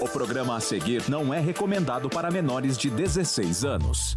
O programa a seguir não é recomendado para menores de 16 anos.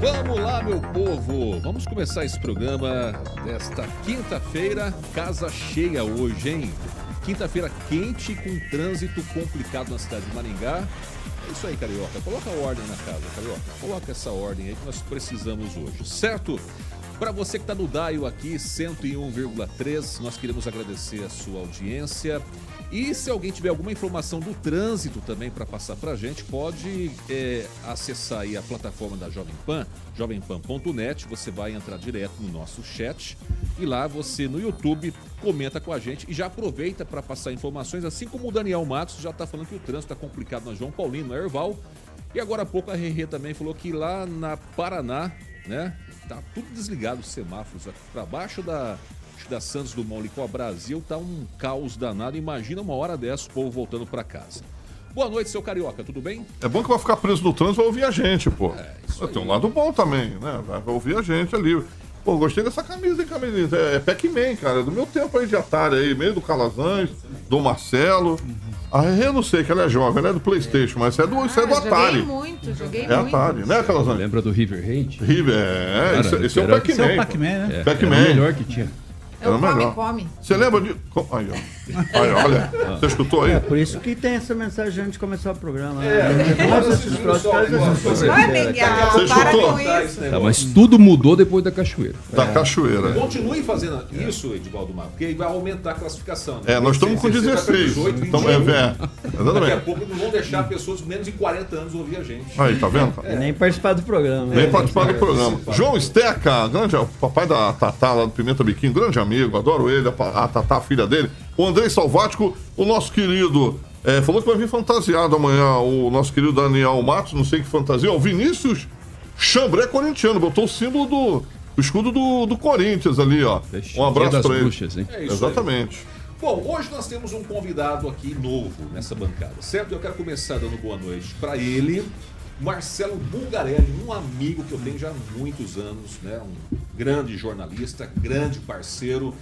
Vamos lá, meu povo! Vamos começar esse programa desta quinta-feira, casa cheia hoje, hein? Quinta-feira quente com trânsito complicado na cidade de Maringá. É isso aí, Carioca. Coloca a ordem na casa, Carioca. Coloca essa ordem aí que nós precisamos hoje, certo? Para você que está no Daio aqui, 101,3, nós queremos agradecer a sua audiência. E se alguém tiver alguma informação do trânsito também para passar para a gente, pode é, acessar aí a plataforma da Jovem Pan, jovempan.net. Você vai entrar direto no nosso chat e lá você no YouTube comenta com a gente e já aproveita para passar informações, assim como o Daniel Matos já está falando que o trânsito está complicado na João Paulino, na Erval. E agora há pouco a Rerê também falou que lá na Paraná, né, tá tudo desligado os semáforos para baixo da da Santos Dumont ali com a Brasil, tá um caos danado. Imagina uma hora dessa o povo voltando para casa. Boa noite, seu Carioca, tudo bem? É bom que vai ficar preso no trânsito, vai ouvir a gente, pô. É, Tem um lado bom também, né? Vai ouvir a gente ali. Pô, gostei dessa camisa, hein, camisinha? É, é Pac-Man, cara. Do meu tempo aí de Atari aí, meio do Calazans, do Marcelo. A Rê, não sei, que ela é jovem, ela é do Playstation, mas isso é do, ah, isso é do Atari. Joguei muito, joguei é muito. Atari, né, Calazans? Lembra do River Raid? River, é. Cara, esse, esse é o Pac-Man. Esse é o Pac-Man, né? É, Pac-Man. É o melhor que tinha. É o come, come. Você lembra de. Aí, ó. Aí, olha. Você escutou aí? É por isso que tem essa mensagem antes de começar o programa. Né? É, Vai, Miguel, para com isso. Tá, mas tudo mudou depois da cachoeira. Da é. cachoeira. Continue fazendo isso, Edivaldo Mar, porque aí vai aumentar a classificação. Né? É, nós estamos com 16. Então, é, é. Daqui a pouco não vão deixar pessoas com menos de 40 anos ouvir a gente. Aí, tá vendo? É. Nem participar do programa. Nem participar do programa. João Esteca, grande, o papai da Tatá lá do Pimenta Biquinho, grande amigo, adoro ele, a Tatá, a filha dele. O Andrei Salvático, o nosso querido, é, falou que vai vir fantasiado amanhã, o nosso querido Daniel Matos, não sei que fantasia, o Vinícius Chambré corintiano, botou o símbolo do o escudo do, do Corinthians ali, ó. Um abraço para ele. Bruxas, hein? É Exatamente. Aí. Bom, hoje nós temos um convidado aqui novo nessa bancada, certo? Eu quero começar dando boa noite para ele, Marcelo Bulgarelli, um amigo que eu tenho já há muitos anos, né? Um grande jornalista, grande parceiro.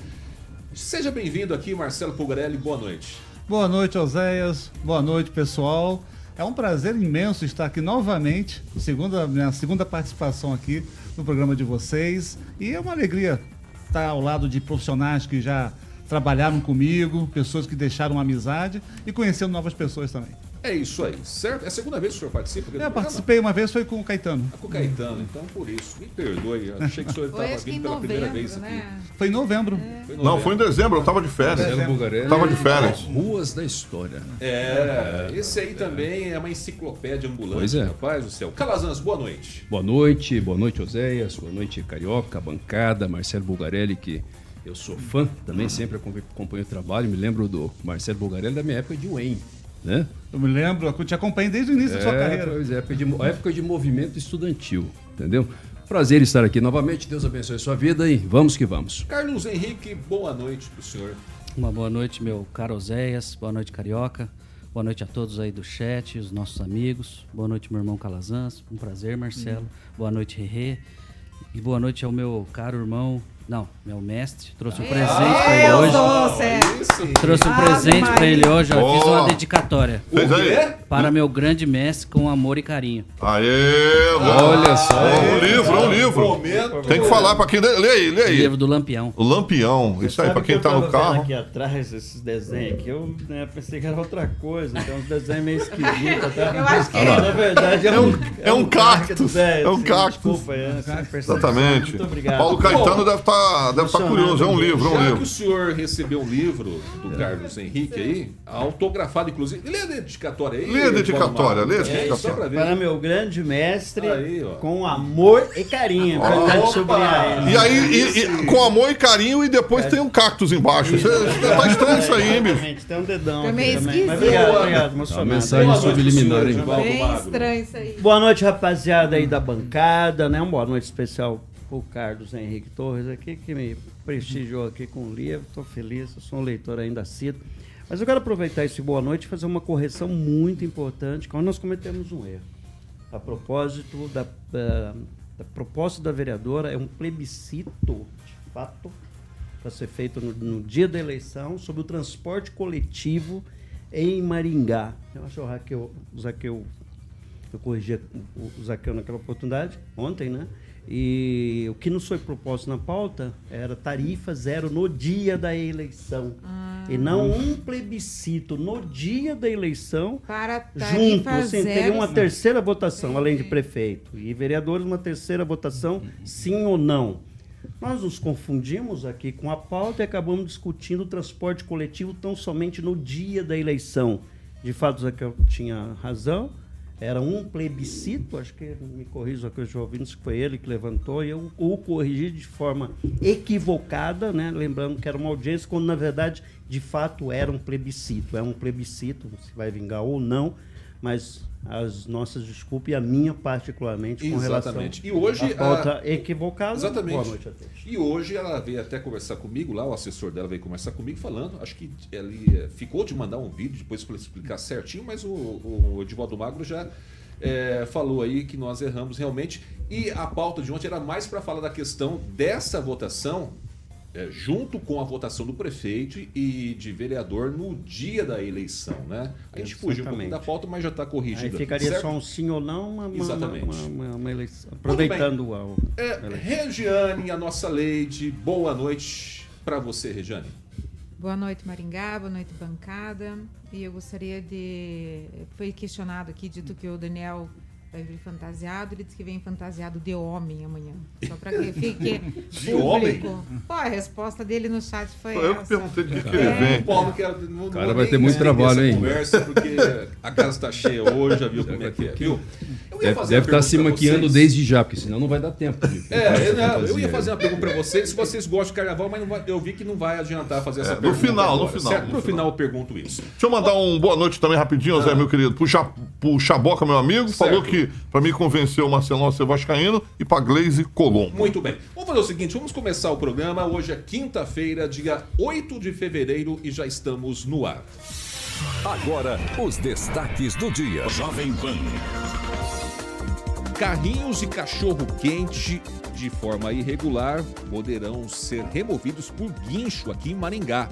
Seja bem-vindo aqui, Marcelo Bulgarelli, boa noite. Boa noite, Oséias. Boa noite, pessoal. É um prazer imenso estar aqui novamente, segunda, minha segunda participação aqui no programa de vocês. E é uma alegria estar ao lado de profissionais que já trabalharam comigo, pessoas que deixaram amizade e conhecendo novas pessoas também. É isso aí, certo? É a segunda vez que o senhor participa? Eu participei uma vez, foi com o Caetano. Ah, com o Caetano, então por isso. Me perdoe, eu achei que o senhor estava vindo pela novembro, primeira vez né? aqui. Foi em novembro. É. Foi Não, foi em dezembro, eu estava de férias. Dezembro. Tava de férias. Ruas da História. É, esse aí também é uma enciclopédia ambulante, pois é. rapaz do céu. Calazans, boa noite. Boa noite, boa noite, Oséias, boa noite, Carioca, bancada, Marcelo Bulgarelli, que eu sou fã também, sempre acompanho o trabalho, me lembro do Marcelo Bulgarelli da minha época de Wayne né? Eu me lembro, eu te acompanhei desde o início é, da sua é, carreira. Pois é, época de, época de movimento estudantil, entendeu? Prazer estar aqui novamente, Deus abençoe a sua vida e vamos que vamos. Carlos Henrique, boa noite pro senhor. Uma boa noite, meu caro Oséias, boa noite, Carioca. Boa noite a todos aí do chat, os nossos amigos. Boa noite, meu irmão Calazans. Um prazer, Marcelo. Hum. Boa noite, Rerê. E boa noite ao meu caro irmão Não, meu mestre. Trouxe um presente pra ele Meu hoje. É. Trouxe um Ave presente pra Maria. ele hoje, ó. Fiz uma dedicatória. Fez aí? Para meu grande mestre com amor e carinho. Aê, Olha só. É um livro, é um livro. Tem que falar pra quem. Lê aí, lê aí. Livro do Lampião. O Lampião, isso aí, que quem tá no carro. aqui atrás, esses desenhos aqui, eu né, pensei que era outra coisa. Tem uns desenhos meio esquisitos. Tá? Eu acho que Na verdade, é um, é um cactus, é um cactus. Desculpa, é. Exatamente. Muito obrigado. Paulo Caetano deve estar deve tá curioso, é um livro, é um Já que livro. o senhor recebeu um livro do Carlos Henrique aí, autografado inclusive. Lê a dedicatória aí. Lê a dedicatória, lê a. É, dedicatória. Ver. Para meu grande mestre, Aí, com amor e carinho. É sublinhar ele. E aí, e- e- com amor e carinho, e depois tem um cactus embaixo. Isso é- tá estranho isso aí, hein, bicho? Exatamente, Tem um dedão também. esquisito. Mas obrigado, obrigado. Uma Emocionado. mensagem Boa noite, subliminar, hein? Bem estranho isso aí. Boa noite, rapaziada aí da bancada, né? Uma boa noite especial pro Carlos Henrique Torres aqui, que me prestigiou aqui com o livro. Estou feliz, sou um leitor ainda assíduo. Mas eu quero aproveitar esse boa noite e fazer uma correção muito importante, quando nós cometemos um erro. A propósito da, da, da proposta da vereadora, é um plebiscito, de fato, para ser feito no, no dia da eleição, sobre o transporte coletivo em Maringá. Eu acho que o Raquel, o Zaqueu eu corrigi o o Zaqueu naquela oportunidade, ontem, né? E o que nos foi proposto na pauta era tarifa zero no dia da eleição. E não um plebiscito no dia da eleição, Para junto. Assim, teria uma terceira votação, além de prefeito. E vereadores, uma terceira votação, sim ou não. Nós nos confundimos aqui com a pauta e acabamos discutindo o transporte coletivo tão somente no dia da eleição. De fato, o Zaqueu tinha razão. Era um plebiscito, acho que me corrijo aqui os ouvintes, que foi ele que levantou, e eu o corrigi de forma equivocada, né? lembrando que era uma audiência, quando na verdade, de fato, era um plebiscito. É um plebiscito, se vai vingar ou não, mas as nossas desculpas e a minha particularmente com Exatamente. relação E hoje, à pauta a- equivocada. Exatamente. Boa noite a todos. E hoje ela veio até conversar comigo, lá o assessor dela veio conversar comigo falando, acho que ele eh, ficou de mandar um vídeo depois para explicar certinho, mas o, o Edivaldo Magro já eh, falou aí que nós erramos realmente. E a pauta de ontem era mais para falar da questão dessa votação eh, junto com a votação do prefeito e de vereador no dia da eleição, né? A gente fugiu um Exatamente. da pauta, mas já está Aí corrigido. ficaria certo? só um sim ou não, uma, uma, Exatamente. uma, uma- uma eleição. Aproveitando a, É, Regiane, a nossa lady, boa noite para você, Regiane. Boa noite, Maringá. Boa noite, bancada. E eu gostaria de. Foi questionado aqui, dito que o Daniel vai vir fantasiado. Ele disse que vem fantasiado de homem amanhã. Só para que fique. De homem? Pô, a resposta dele no chat foi. Foi eu que essa. perguntei de que, que ele vem. Paulo, quero, não, Cara, não vai ter muito trabalho, hein? Conversa, porque a casa está cheia hoje, já viu como é que é, viu? Deve, deve uma estar se maquiando vocês. desde já, porque senão não vai dar tempo. de É, eu, não, eu ia fazer uma pergunta para vocês, se vocês gostam de carnaval, mas não vai- eu vi que não vai adiantar fazer essa É, no pergunta. final, no agora, final, Certo? no No final. final eu pergunto isso. Deixa eu mandar um boa noite também rapidinho, Zé, meu querido. Pro, Ja- pro Chaboca, meu amigo, falou Certo. que pra mim convencer o Marcelão a ser vascaíno e pra Glaze Colombo. Muito bem. Vamos fazer o seguinte, vamos começar o programa. Hoje é quinta-feira, dia 8 de fevereiro e já estamos no ar. Agora, os destaques do dia. Jovem Pan. Carrinhos de cachorro-quente de forma irregular poderão ser removidos por guincho aqui em Maringá.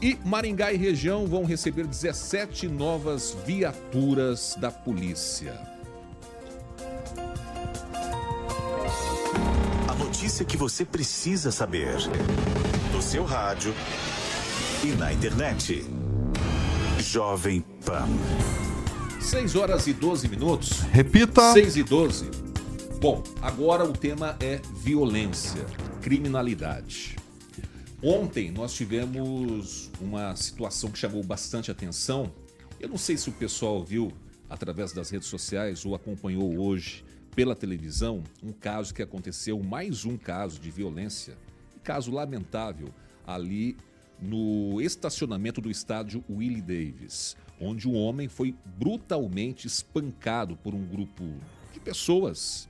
E Maringá e região vão receber 17 novas viaturas da polícia. A notícia que você precisa saber. No seu rádio e na internet. Jovem Pan. 6 horas e 12 minutos. Repita. 6 e 12. Bom, agora o tema é violência, criminalidade. Ontem nós tivemos uma situação que chamou bastante atenção. Eu não sei se o pessoal viu através das redes sociais ou acompanhou hoje pela televisão um caso que aconteceu, mais um caso de violência, caso lamentável ali no estacionamento do estádio Willie Davis, onde um homem foi brutalmente espancado por um grupo de pessoas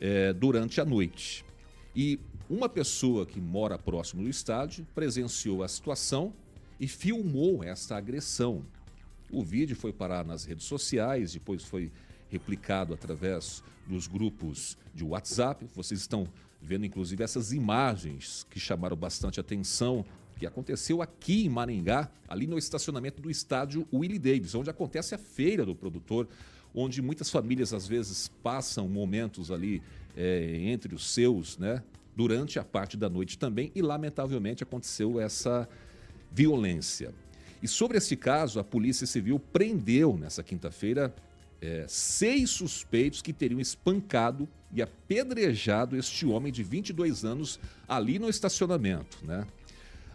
eh, durante a noite. E uma pessoa que mora próximo do estádio presenciou a situação e filmou essa agressão. O vídeo foi parar nas redes sociais, depois foi replicado através dos grupos de WhatsApp. Vocês estão vendo inclusive essas imagens que chamaram bastante atenção, que aconteceu aqui em Maringá, ali no estacionamento do estádio Willie Davis, onde acontece a feira do produtor, onde muitas famílias às vezes passam momentos ali é, entre os seus, né? Durante a parte da noite também, e lamentavelmente aconteceu essa violência. E sobre esse caso, a Polícia Civil prendeu nessa quinta-feira é, seis suspeitos que teriam espancado e apedrejado este homem de 22 anos ali no estacionamento. Né?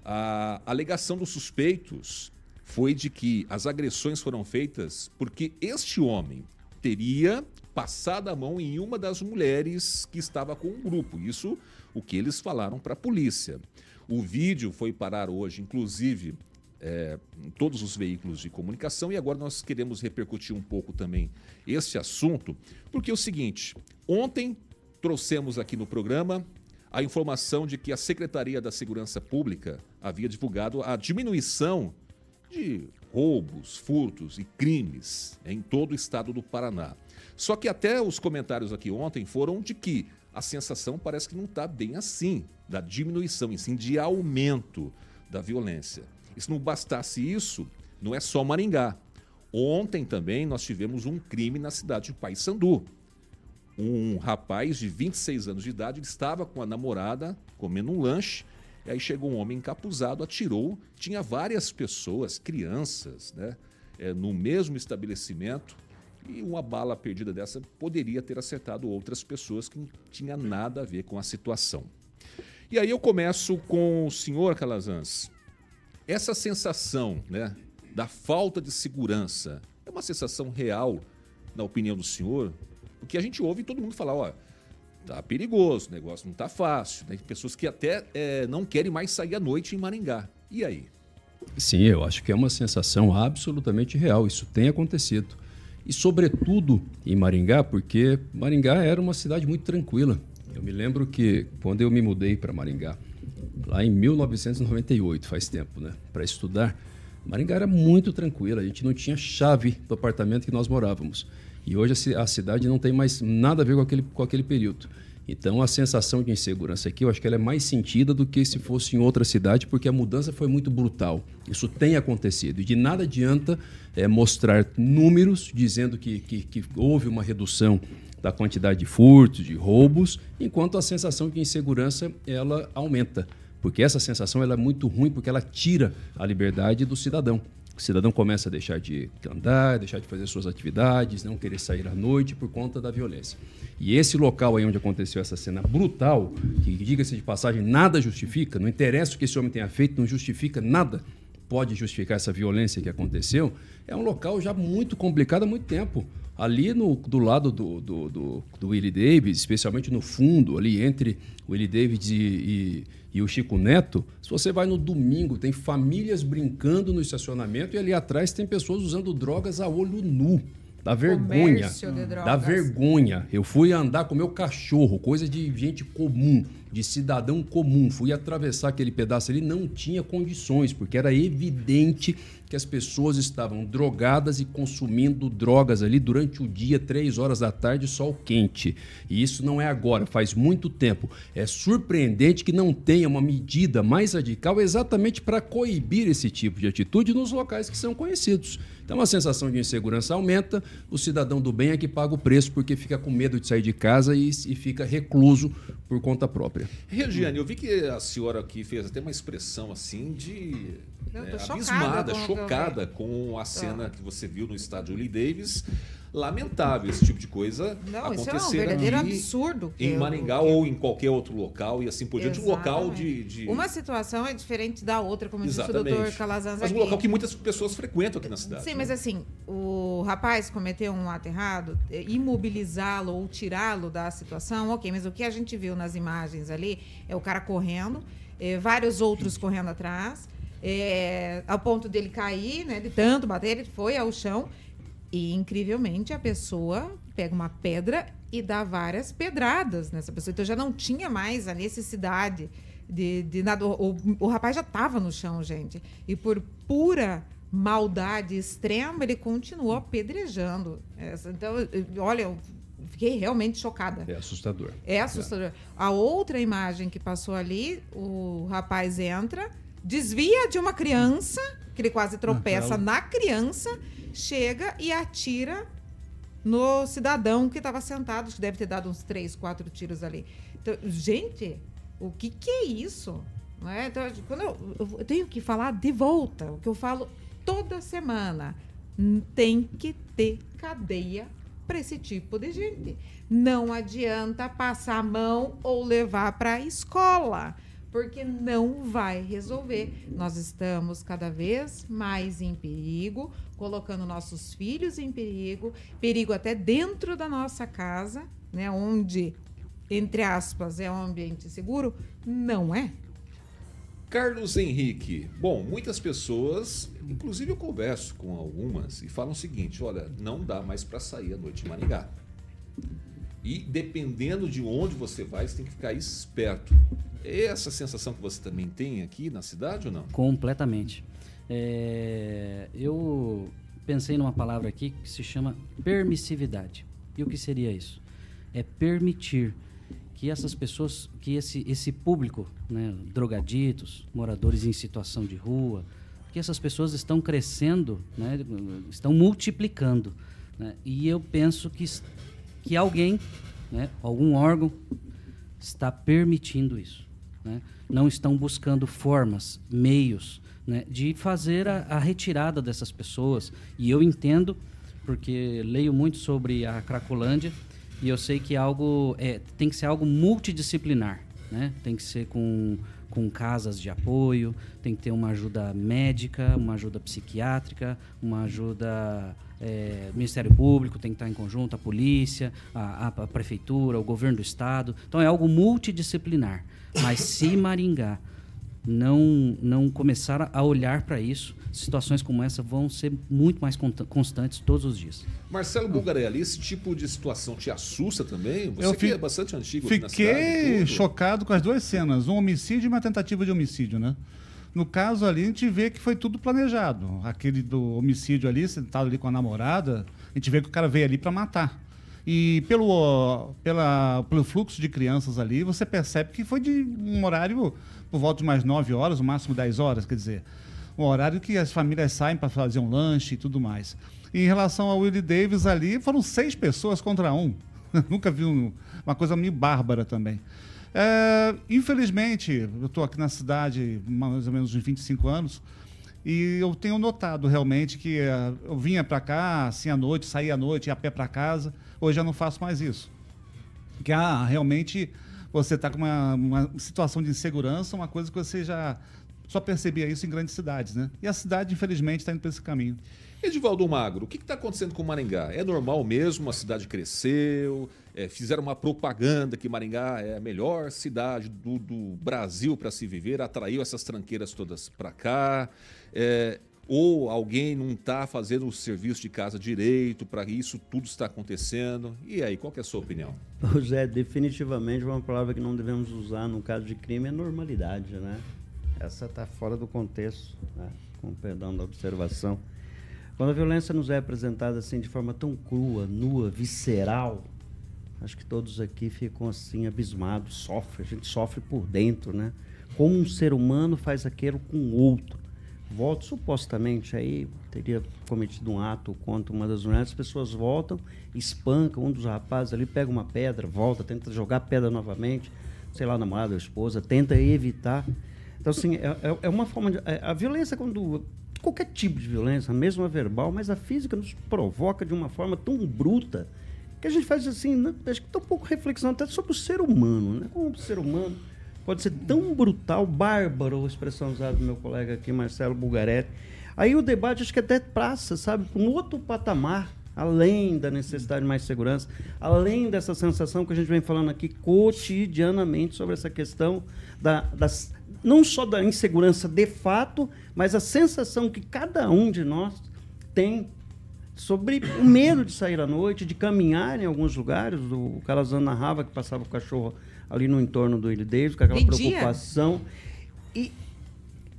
A alegação dos suspeitos foi de que as agressões foram feitas porque este homem teria passado a mão em uma das mulheres que estava com o grupo. Isso o que eles falaram para a polícia. O vídeo foi parar hoje, inclusive, é, em todos os veículos de comunicação e agora nós queremos repercutir um pouco também esse assunto, porque é o seguinte: ontem trouxemos aqui no programa a informação de que a Secretaria da Segurança Pública havia divulgado a diminuição de roubos, furtos e crimes em todo o estado do Paraná. Só que até os comentários aqui ontem foram de que a sensação parece que não está bem assim, da diminuição, e sim de aumento da violência. E se não bastasse isso, não é só Maringá. Ontem também nós tivemos um crime na cidade de Paysandu. Um rapaz de 26 anos de idade ele estava com a namorada comendo um lanche. E aí chegou um homem encapuzado, atirou. Tinha várias pessoas, crianças, né, é, no mesmo estabelecimento. E uma bala perdida dessa poderia ter acertado outras pessoas que não tinha nada a ver com a situação. E aí eu começo com o senhor Calazans. Essa sensação né, da falta de segurança é uma sensação real, na opinião do senhor? Porque a gente ouve todo mundo falar, ó, tá perigoso, o negócio não tá fácil. Né? Tem pessoas que até é, não querem mais sair à noite em Maringá. E aí? Sim, eu acho que é uma sensação absolutamente real. Isso tem acontecido. E, sobretudo, em Maringá, porque Maringá era uma cidade muito tranquila. Eu me lembro que quando eu me mudei para Maringá, lá em 1998, faz tempo, né, para estudar. Maringá era muito tranquila, a gente não tinha chave do apartamento que nós morávamos. E hoje a cidade não tem mais nada a ver com aquele, com aquele período. Então a sensação de insegurança aqui, eu acho que ela é mais sentida do que se fosse em outra cidade, porque a mudança foi muito brutal. Isso tem acontecido. E de nada adianta é, mostrar números dizendo que, que, que houve uma redução da quantidade de furtos, de roubos, enquanto a sensação de insegurança ela aumenta. Porque essa sensação ela é muito ruim porque ela tira a liberdade do cidadão. O cidadão começa a deixar de andar, deixar de fazer suas atividades, não querer sair à noite por conta da violência. E esse local aí onde aconteceu essa cena brutal, que diga-se de passagem, nada justifica, não interessa o que esse homem tenha feito, não justifica nada, pode justificar essa violência que aconteceu, é um local já muito complicado há muito tempo. Ali no, do lado do, do, do, do Willie Davis, especialmente no fundo, ali entre Willie Davis e, e, e, o Chico Neto, se você vai no domingo, tem famílias brincando no estacionamento e ali atrás tem pessoas usando drogas a olho nu. Dá vergonha. Dá vergonha. Eu fui andar com meu cachorro, coisa de gente comum, de cidadão comum. Fui atravessar aquele pedaço ali, não tinha condições, porque era evidente que as pessoas estavam drogadas e consumindo drogas ali durante o dia, três horas da tarde, sol quente. E isso não é agora, faz muito tempo. É surpreendente que não tenha uma medida mais radical exatamente para coibir esse tipo de atitude nos locais que são conhecidos. Então a sensação de insegurança aumenta, o cidadão do bem é que paga o preço porque fica com medo de sair de casa e, e fica recluso por conta própria. Regiane, eu vi que a senhora aqui fez até uma expressão assim de é, chocada abismada, eu chocada com a cena que você viu no estádio Lee Davis. Lamentável esse tipo de coisa Não, isso é um acontecer verdadeiro absurdo em eu- Maringá ou em qualquer outro local e assim por diante. Um local de, Exatamente. de- Uma situação é diferente da outra, como disse o Exatamente. doutor Calazans Mas um local que muitas pessoas frequentam aqui na cidade. Sim, né? mas assim, o rapaz cometeu um ato errado, é, imobilizá-lo ou tirá-lo da situação, ok, mas o que a gente viu nas imagens ali é o cara correndo, é, vários outros correndo atrás, é, ao ponto dele cair, né, de tanto bater, ele foi ao chão e, incrivelmente, a pessoa pega uma pedra e dá várias pedradas nessa pessoa. Então já não tinha mais a necessidade de, de nada. O, o rapaz já estava no chão, gente. E por pura maldade extrema, ele continuou apedrejando. Essa, então, olha, fiquei realmente chocada. É assustador. É assustador. A outra imagem que passou ali, o rapaz entra, desvia de uma criança, que ele quase tropeça na criança, chega e atira no cidadão que estava sentado, que deve ter dado uns três, quatro tiros ali. Então, gente, o que, que é isso? Não é? Então, quando eu, eu tenho que falar de volta, o que eu falo toda semana, tem que ter cadeia para esse tipo de gente. Não adianta passar a mão ou levar para a escola, porque não vai resolver. Nós estamos cada vez mais em perigo, colocando nossos filhos em perigo, perigo até dentro da nossa casa, né, onde entre aspas é um ambiente seguro, não é. Carlos Henrique. Bom, muitas pessoas, inclusive eu converso com algumas e falam o seguinte: olha, não dá mais para sair à noite em Maringá. E dependendo de onde você vai, você tem que ficar esperto. É essa sensação que você também tem aqui na cidade ou não? Completamente. É, eu pensei numa palavra aqui que se chama permissividade. E o que seria isso? É permitir que essas pessoas, que esse, esse público, né, drogaditos, moradores em situação de rua, que essas pessoas estão crescendo, né, estão multiplicando. né? E eu penso que, que alguém, né, algum órgão, está permitindo isso. né? Não estão buscando formas, meios né, de fazer a, a retirada dessas pessoas. E eu entendo, porque leio muito sobre a Cracolândia, e eu sei que algo é, tem que ser algo multidisciplinar. Né? Tem que ser com, com casas de apoio, tem que ter uma ajuda médica, uma ajuda psiquiátrica, uma ajuda é, Ministério Público tem que estar em conjunto, a polícia, a, a- a prefeitura, o governo do estado. Então é algo multidisciplinar. Mas se Maringá não, não começar a olhar para isso, situações como essa vão ser muito mais constantes todos os dias. Marcelo Bulgarelli, esse tipo de situação te assusta também? Você Eu que fi- é bastante antigo aqui na Fiquei cidade, chocado com as duas cenas, um homicídio e uma tentativa de homicídio, né? No caso ali, a gente vê que foi tudo planejado. Aquele do homicídio ali, sentado ali com a namorada, a gente vê que o cara veio ali para matar. E pelo, pela, pelo fluxo de crianças ali, você percebe que foi de um horário por volta de umas 9 horas, no máximo 10 horas, quer dizer, um horário que as famílias saem para fazer um lanche e tudo mais. E em relação ao Willie Davis ali, foram seis pessoas contra um. Nunca vi um- uma coisa meio bárbara também. É, infelizmente, eu estou aqui na cidade mais ou menos uns 25 anos e eu tenho notado realmente que eh, eu vinha para cá assim à noite, saía à noite, ia a pé para casa. Hoje eu não faço mais isso. Porque ah, realmente você está com uma, uma situação de insegurança, uma coisa que você já só percebia isso em grandes cidades, né? E a cidade, infelizmente, está indo para esse caminho. Edivaldo Magro, o que está acontecendo com Maringá? É normal mesmo? A cidade cresceu? É, fizeram uma propaganda que Maringá é a melhor cidade do, do Brasil para se viver, atraiu essas tranqueiras todas para cá. é, ou alguém não está fazendo o serviço de casa direito para isso tudo está acontecendo? E aí, qual é a sua opinião? Pois é, definitivamente uma palavra que não devemos usar no caso de crime é normalidade, né? Essa está fora do contexto, né? com perdão da observação. Quando a violência nos é apresentada assim de forma tão crua, nua, visceral, acho que todos aqui ficam assim abismados, sofrem, a gente sofre por dentro, né? Como um ser humano faz aquilo com outro. Volta supostamente aí teria cometido um ato contra uma das mulheres, as pessoas voltam, espancam um dos rapazes ali, pega uma pedra, volta, tenta jogar a pedra novamente, sei lá, namorada, esposa, tenta evitar. Então, assim, é, é- é uma forma de. é, A violência, quando. Qualquer tipo de violência, mesmo a verbal, mas a física nos provoca de uma forma tão bruta que a gente faz assim, né, acho que tão pouco reflexão até sobre o ser humano, né? Como o ser humano pode ser tão brutal, bárbaro, a expressão usada do meu colega aqui, Marcelo Bulgaretti. Aí o debate acho que até praça, sabe, um outro patamar, além da necessidade de mais segurança, além dessa sensação que a gente vem falando aqui cotidianamente sobre essa questão da, das, não só da insegurança de fato, mas a sensação que cada um de nós tem sobre o medo de sair à noite, de caminhar em alguns lugares. O Calazan narrava que passava o cachorro ali no entorno do Ilha Davis, com aquela De dia? preocupação. E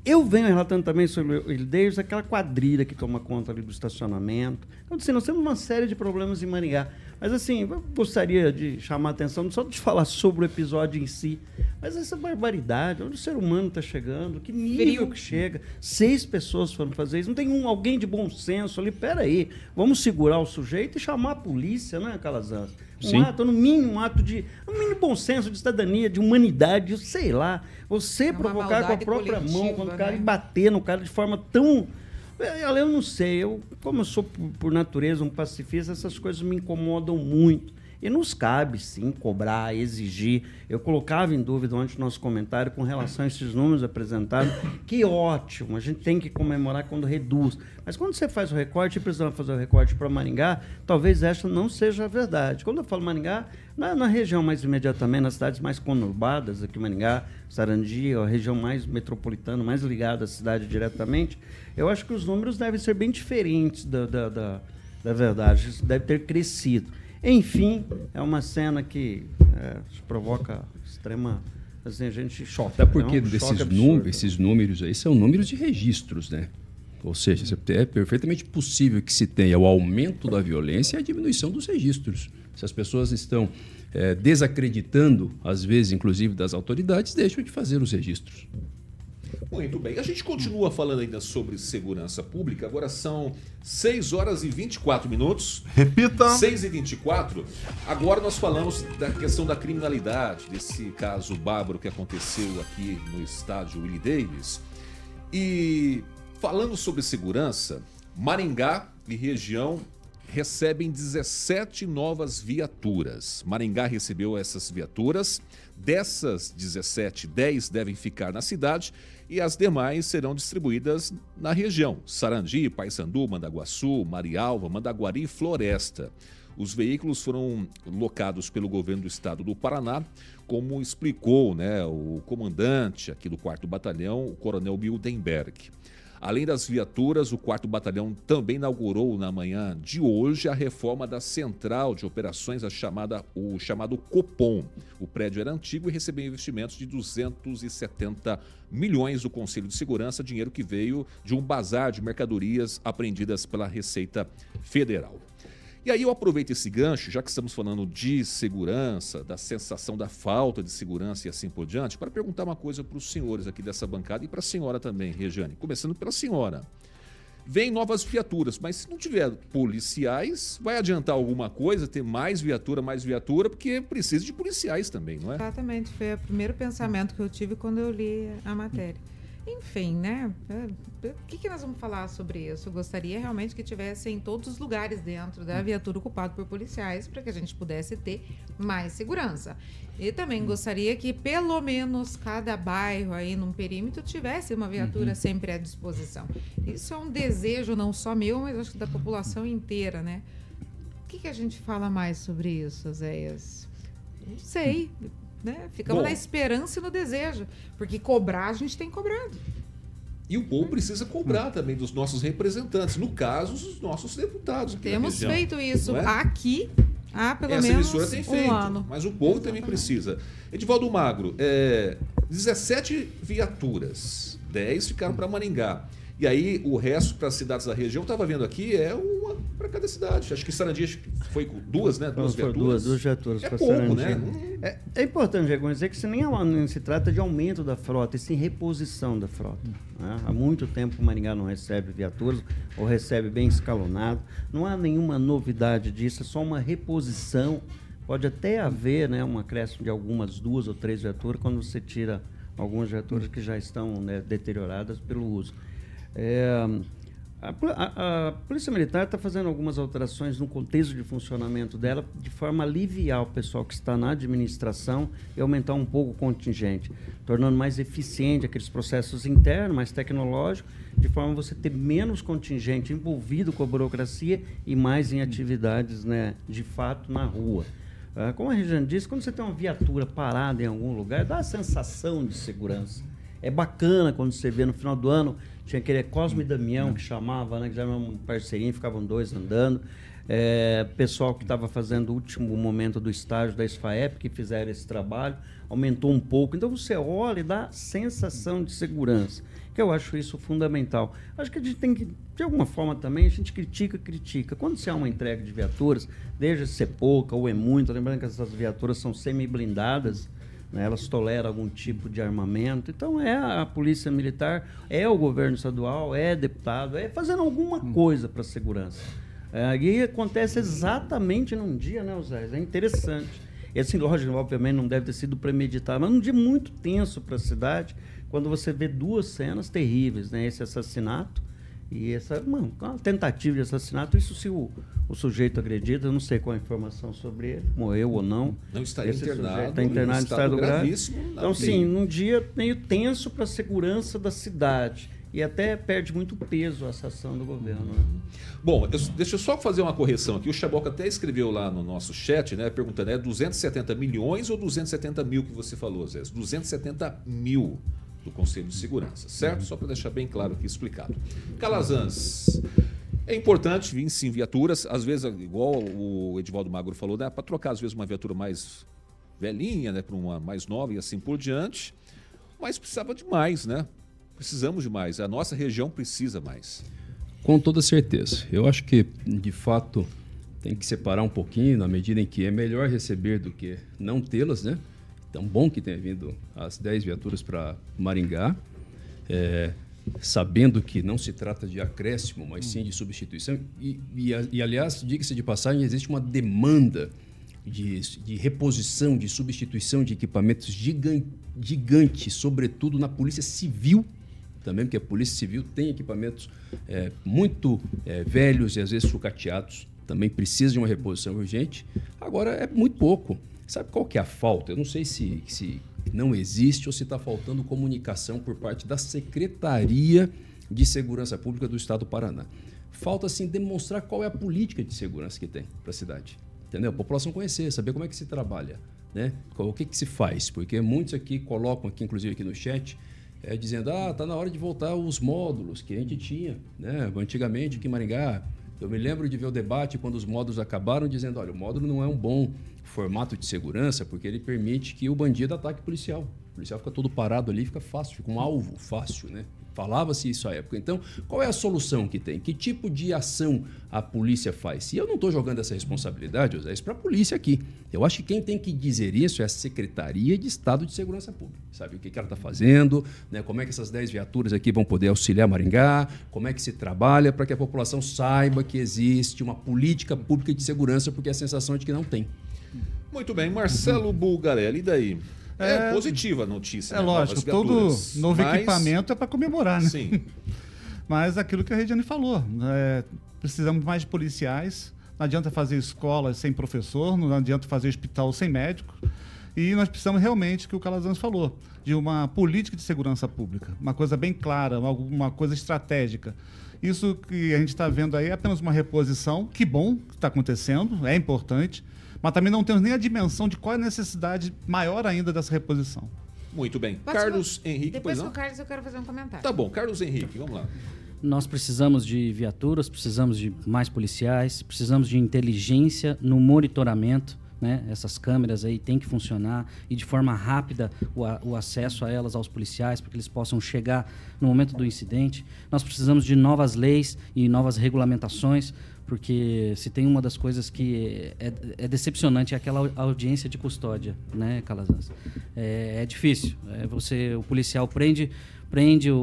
Eu venho relatando também sobre o Ildeus, aquela quadrilha que toma conta ali do estacionamento. Então, assim, nós temos uma série de problemas em Maringá. Mas, assim, eu gostaria de chamar a atenção, não só de falar sobre o episódio em si, mas essa barbaridade, onde o ser humano está chegando, que nível que chega. Seis pessoas foram fazer isso. Não tem um, alguém de bom senso ali. Peraí, vamos segurar o sujeito e chamar a polícia, né, Calazans? Um Sim. ato, no mínimo, um ato de. Um mínimo bom senso de cidadania, de humanidade, sei lá. Você É provocar com a própria mão, quando o cara né? e bater no cara de forma tão. Eu, eu não sei, eu, como eu sou por natureza um pacifista, essas coisas me incomodam muito. E nos cabe, sim, cobrar, exigir. Eu colocava em dúvida ontem no nosso comentário com relação a esses números apresentados. Que ótimo, a gente tem que comemorar quando reduz. Mas quando você faz o recorte, e precisamos fazer o recorte para Maringá, talvez esta não seja a verdade. Quando eu falo Maringá, na, na região mais imediatamente, nas cidades mais conurbadas, aqui Maringá, Sarandi, a região mais metropolitana, mais ligada à cidade diretamente, eu acho que os números devem ser bem diferentes da, da, da, da verdade. Isso deve ter crescido. Enfim, é uma cena que é, provoca extrema. Assim, a gente choca. Até porque é um desses absurdo. esses números aí são números de registros, né? Ou seja, é perfeitamente possível que se tenha o aumento da violência e a diminuição dos registros. Se as pessoas estão eh, desacreditando, às vezes, inclusive, das autoridades, deixam de fazer os registros. Muito bem. A gente continua falando ainda sobre segurança pública. Agora são 6 horas e 24 minutos. Repita. 6 e 24. Agora nós falamos da questão da criminalidade, desse caso bárbaro que aconteceu aqui no estádio Willie Davis. E falando sobre segurança, Maringá e região recebem 17 novas viaturas. Maringá recebeu essas viaturas. Dessas 17, 10 devem ficar na cidade e as demais serão distribuídas na região: Sarandi, Paysandu, Mandaguaçu, Marialva, Mandaguari e Floresta. Os veículos foram locados pelo governo do estado do Paraná, como explicou né, o comandante aqui do 4 Batalhão, o coronel Mildenberg. Além das viaturas, o 4 Batalhão também inaugurou na manhã de hoje a reforma da Central de Operações, a chamada, o chamado Copom. O prédio era antigo e recebeu investimentos de 270 milhões do Conselho de Segurança, dinheiro que veio de um bazar de mercadorias apreendidas pela Receita Federal. E aí eu aproveito esse gancho, já que estamos falando de segurança, da sensação da falta de segurança e assim por diante, para perguntar uma coisa para os senhores aqui dessa bancada e para a senhora também, Regiane. Começando pela senhora. Vem novas viaturas, mas se não tiver policiais, vai adiantar alguma coisa ter mais viatura, mais viatura, porque precisa de policiais também, não é? Exatamente, foi o primeiro pensamento que eu tive quando eu li a matéria. Enfim, né? é, O que, que nós vamos falar sobre isso? Eu gostaria realmente que tivesse em todos os lugares dentro da viatura ocupado por policiais para que a gente pudesse ter mais segurança. E também gostaria que pelo menos cada bairro aí num perímetro tivesse uma viatura sempre à disposição. Isso é um desejo não só meu, mas acho que da população inteira, né? O que, que a gente fala mais sobre isso, Zéias? Não sei. Né? Ficamos Bom. na esperança e no desejo. Porque cobrar, a gente tem cobrado. E o povo precisa cobrar também dos nossos representantes, no caso, os nossos deputados. Temos feito isso é? aqui há pelo Essa menos emissora tem um feito, ano. mas o povo também precisa. Edivaldo Magro, é, 17 viaturas, 10 ficaram para Maringá. E aí o resto para as cidades da região, estava vendo aqui, é uma para cada cidade. Acho que Sarandi foi com duas, né? Duas Foram viaturas. duas, duas viaturas É pouco, Sarandi. né? Não- É, é importante reconhecer que isso nem é uma- não se trata de aumento da frota, e sim reposição da frota. né? Há muito tempo o Maringá não recebe viaturas, ou recebe bem escalonado. Não há nenhuma novidade disso, é só uma reposição. Pode até haver né, um acréscimo de algumas duas ou três viaturas quando você tira algumas viaturas que já estão né, deterioradas pelo uso. É, a, a- a Polícia Militar está fazendo algumas alterações no contexto de funcionamento dela, de forma a aliviar o pessoal que está na administração e aumentar um pouco o contingente, tornando mais eficiente aqueles processos internos, mais tecnológicos, de forma a você ter menos contingente envolvido com a burocracia e mais em atividades né, de fato na rua. Ah, como a Regiane disse, quando você tem uma viatura parada em algum lugar, dá a sensação de segurança. É bacana quando você vê no final do ano, tinha aquele Cosme e Damião que chamava, né, que já era um parceirinho, ficavam dois andando. É, pessoal que estava fazendo o último momento do estágio da SFAEP, que fizeram esse trabalho, aumentou um pouco. Então você olha e dá sensação de segurança. que eu acho isso fundamental. Acho que a gente tem que, de alguma forma também, a gente critica, critica. Quando se há uma entrega de viaturas, desde ser pouca ou é muito, lembrando que essas viaturas são semi-blindadas, né, elas toleram algum tipo de armamento. Então é a polícia militar, é o governo estadual, é deputado, é fazendo alguma coisa para a segurança. É, e acontece exatamente num dia, né, Zé? É interessante. E assim, lógico, obviamente não deve ter sido premeditado, mas num dia muito tenso para a cidade, quando você vê duas cenas terríveis, né? Esse assassinato e essa uma, uma tentativa de assassinato. Isso se o, o sujeito agredido, eu não sei qual a informação sobre ele, morreu ou não. Não estaria Esse internado, Está internado em estado, grave. gravíssimo na Então, sim, num dia meio tenso para a segurança da cidade. E até perde muito peso essa ação do governo. né? Bom, eu- deixa eu só fazer uma correção aqui. O Chaboca até escreveu lá no nosso chat, né? Perguntando, é 270 milhões ou 270 mil que você falou, Zé? 270 mil do Conselho de Segurança, certo? Só para deixar bem claro aqui explicado. Calazans. É importante vir sim viaturas, às vezes, igual o Edivaldo Magro falou, dá para trocar às vezes uma viatura mais velhinha, né, para uma mais nova e assim por diante. Mas precisava de mais, né? Precisamos de mais. A nossa região precisa mais. Com toda certeza. Eu acho que, de fato, tem que separar um pouquinho na medida em que é melhor receber do que não tê-las, né? Então, bom que tenha vindo as 10 viaturas para Maringá, é, sabendo que não se trata de acréscimo, mas sim de substituição. E, e, e, aliás, diga-se de passagem, existe uma demanda de, de reposição, de substituição de equipamentos gigan, gigante, sobretudo na Polícia Civil também, porque a Polícia Civil tem equipamentos é, muito é, velhos e às vezes sucateados, também precisa de uma reposição urgente. Agora é muito pouco. Sabe qual que é a falta? Eu não sei se, se não existe ou se está faltando comunicação por parte da Secretaria de Segurança Pública do Estado do Paraná. Falta, assim, demonstrar qual é a política de segurança que tem para a cidade. Entendeu? A população conhecer, saber como é que se trabalha, né? O que, que se faz? Porque muitos aqui colocam aqui, inclusive aqui no chat, é, dizendo, ah, tá na hora de voltar os módulos que a gente tinha, né? Antigamente aqui em Maringá. Eu me lembro de ver o debate quando os módulos acabaram, dizendo, olha, o módulo não é um bom formato de segurança porque ele permite que o bandido ataque o policial. O policial fica todo parado ali, fica fácil, fica um alvo fácil, né? Falava-se isso à época. Então, qual é a solução que tem? Que tipo de ação a polícia faz? E eu não estou jogando essa responsabilidade, José, para a polícia aqui. Eu acho que quem tem que dizer isso é a Secretaria de Estado de Segurança Pública. Sabe o que, que ela está fazendo, né? como é que essas 10 viaturas aqui vão poder auxiliar Maringá, como é que se trabalha para que a população saiba que existe uma política pública de segurança, porque a sensação é de que não tem. Muito bem, Marcelo Bulgarelli, e daí? É, É- positiva a notícia. É né? lógico, todo novo Mas- equipamento é para comemorar, né? Sim. Mas aquilo que a Regiane falou, é, precisamos mais de policiais. Não adianta fazer escola sem professor, não adianta fazer hospital sem médico. E nós precisamos realmente, que o Calazans falou, de uma política de segurança pública. Uma coisa bem clara, uma coisa estratégica. Isso que a gente está vendo aí é apenas uma reposição, que bom que está acontecendo, é importante, mas também não temos nem a dimensão de qual é a necessidade maior ainda dessa reposição. Muito bem. Posso- Carlos Henrique, Depois pois do não? Carlos eu quero fazer um comentário. Tá bom, Carlos Henrique, vamos lá. Nós precisamos de viaturas, precisamos de mais policiais, precisamos de inteligência no monitoramento. Né? Essas câmeras aí têm que funcionar e de forma rápida o, a- o acesso a elas aos policiais para que eles possam chegar no momento do incidente. Nós precisamos de novas leis e novas regulamentações, porque se tem uma das coisas que é, é decepcionante é aquela au- audiência de custódia, né, Calazans? É, é difícil. É você, o policial prende prende o,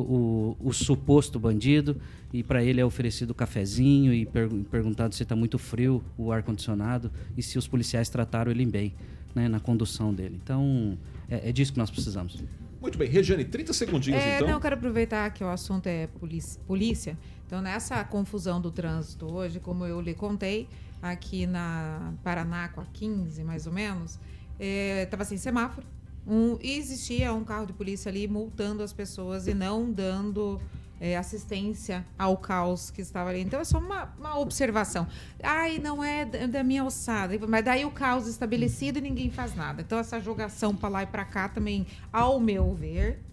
o- o suposto bandido e para ele é oferecido cafezinho e per- perguntado se está muito frio o ar condicionado e se os policiais trataram ele bem né, na condução dele. Então é, é disso que nós precisamos. Muito bem, Regiane, 30 segundinhos É, então. não, eu quero aproveitar que o assunto é polícia, polícia. Então, nessa confusão do trânsito hoje, como eu lhe contei, aqui na Paraná, com a 15, mais ou menos, estava sem semáforo. Um, existia um carro de polícia ali multando as pessoas e não dando é, assistência ao caos que estava ali. Então, é só uma, uma observação. Ai, não é da da minha alçada. Mas daí o caos estabelecido e ninguém faz nada. Então, essa jogação para lá e para cá também, ao meu ver,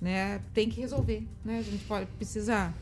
né, tem que resolver, né? A gente pode precisar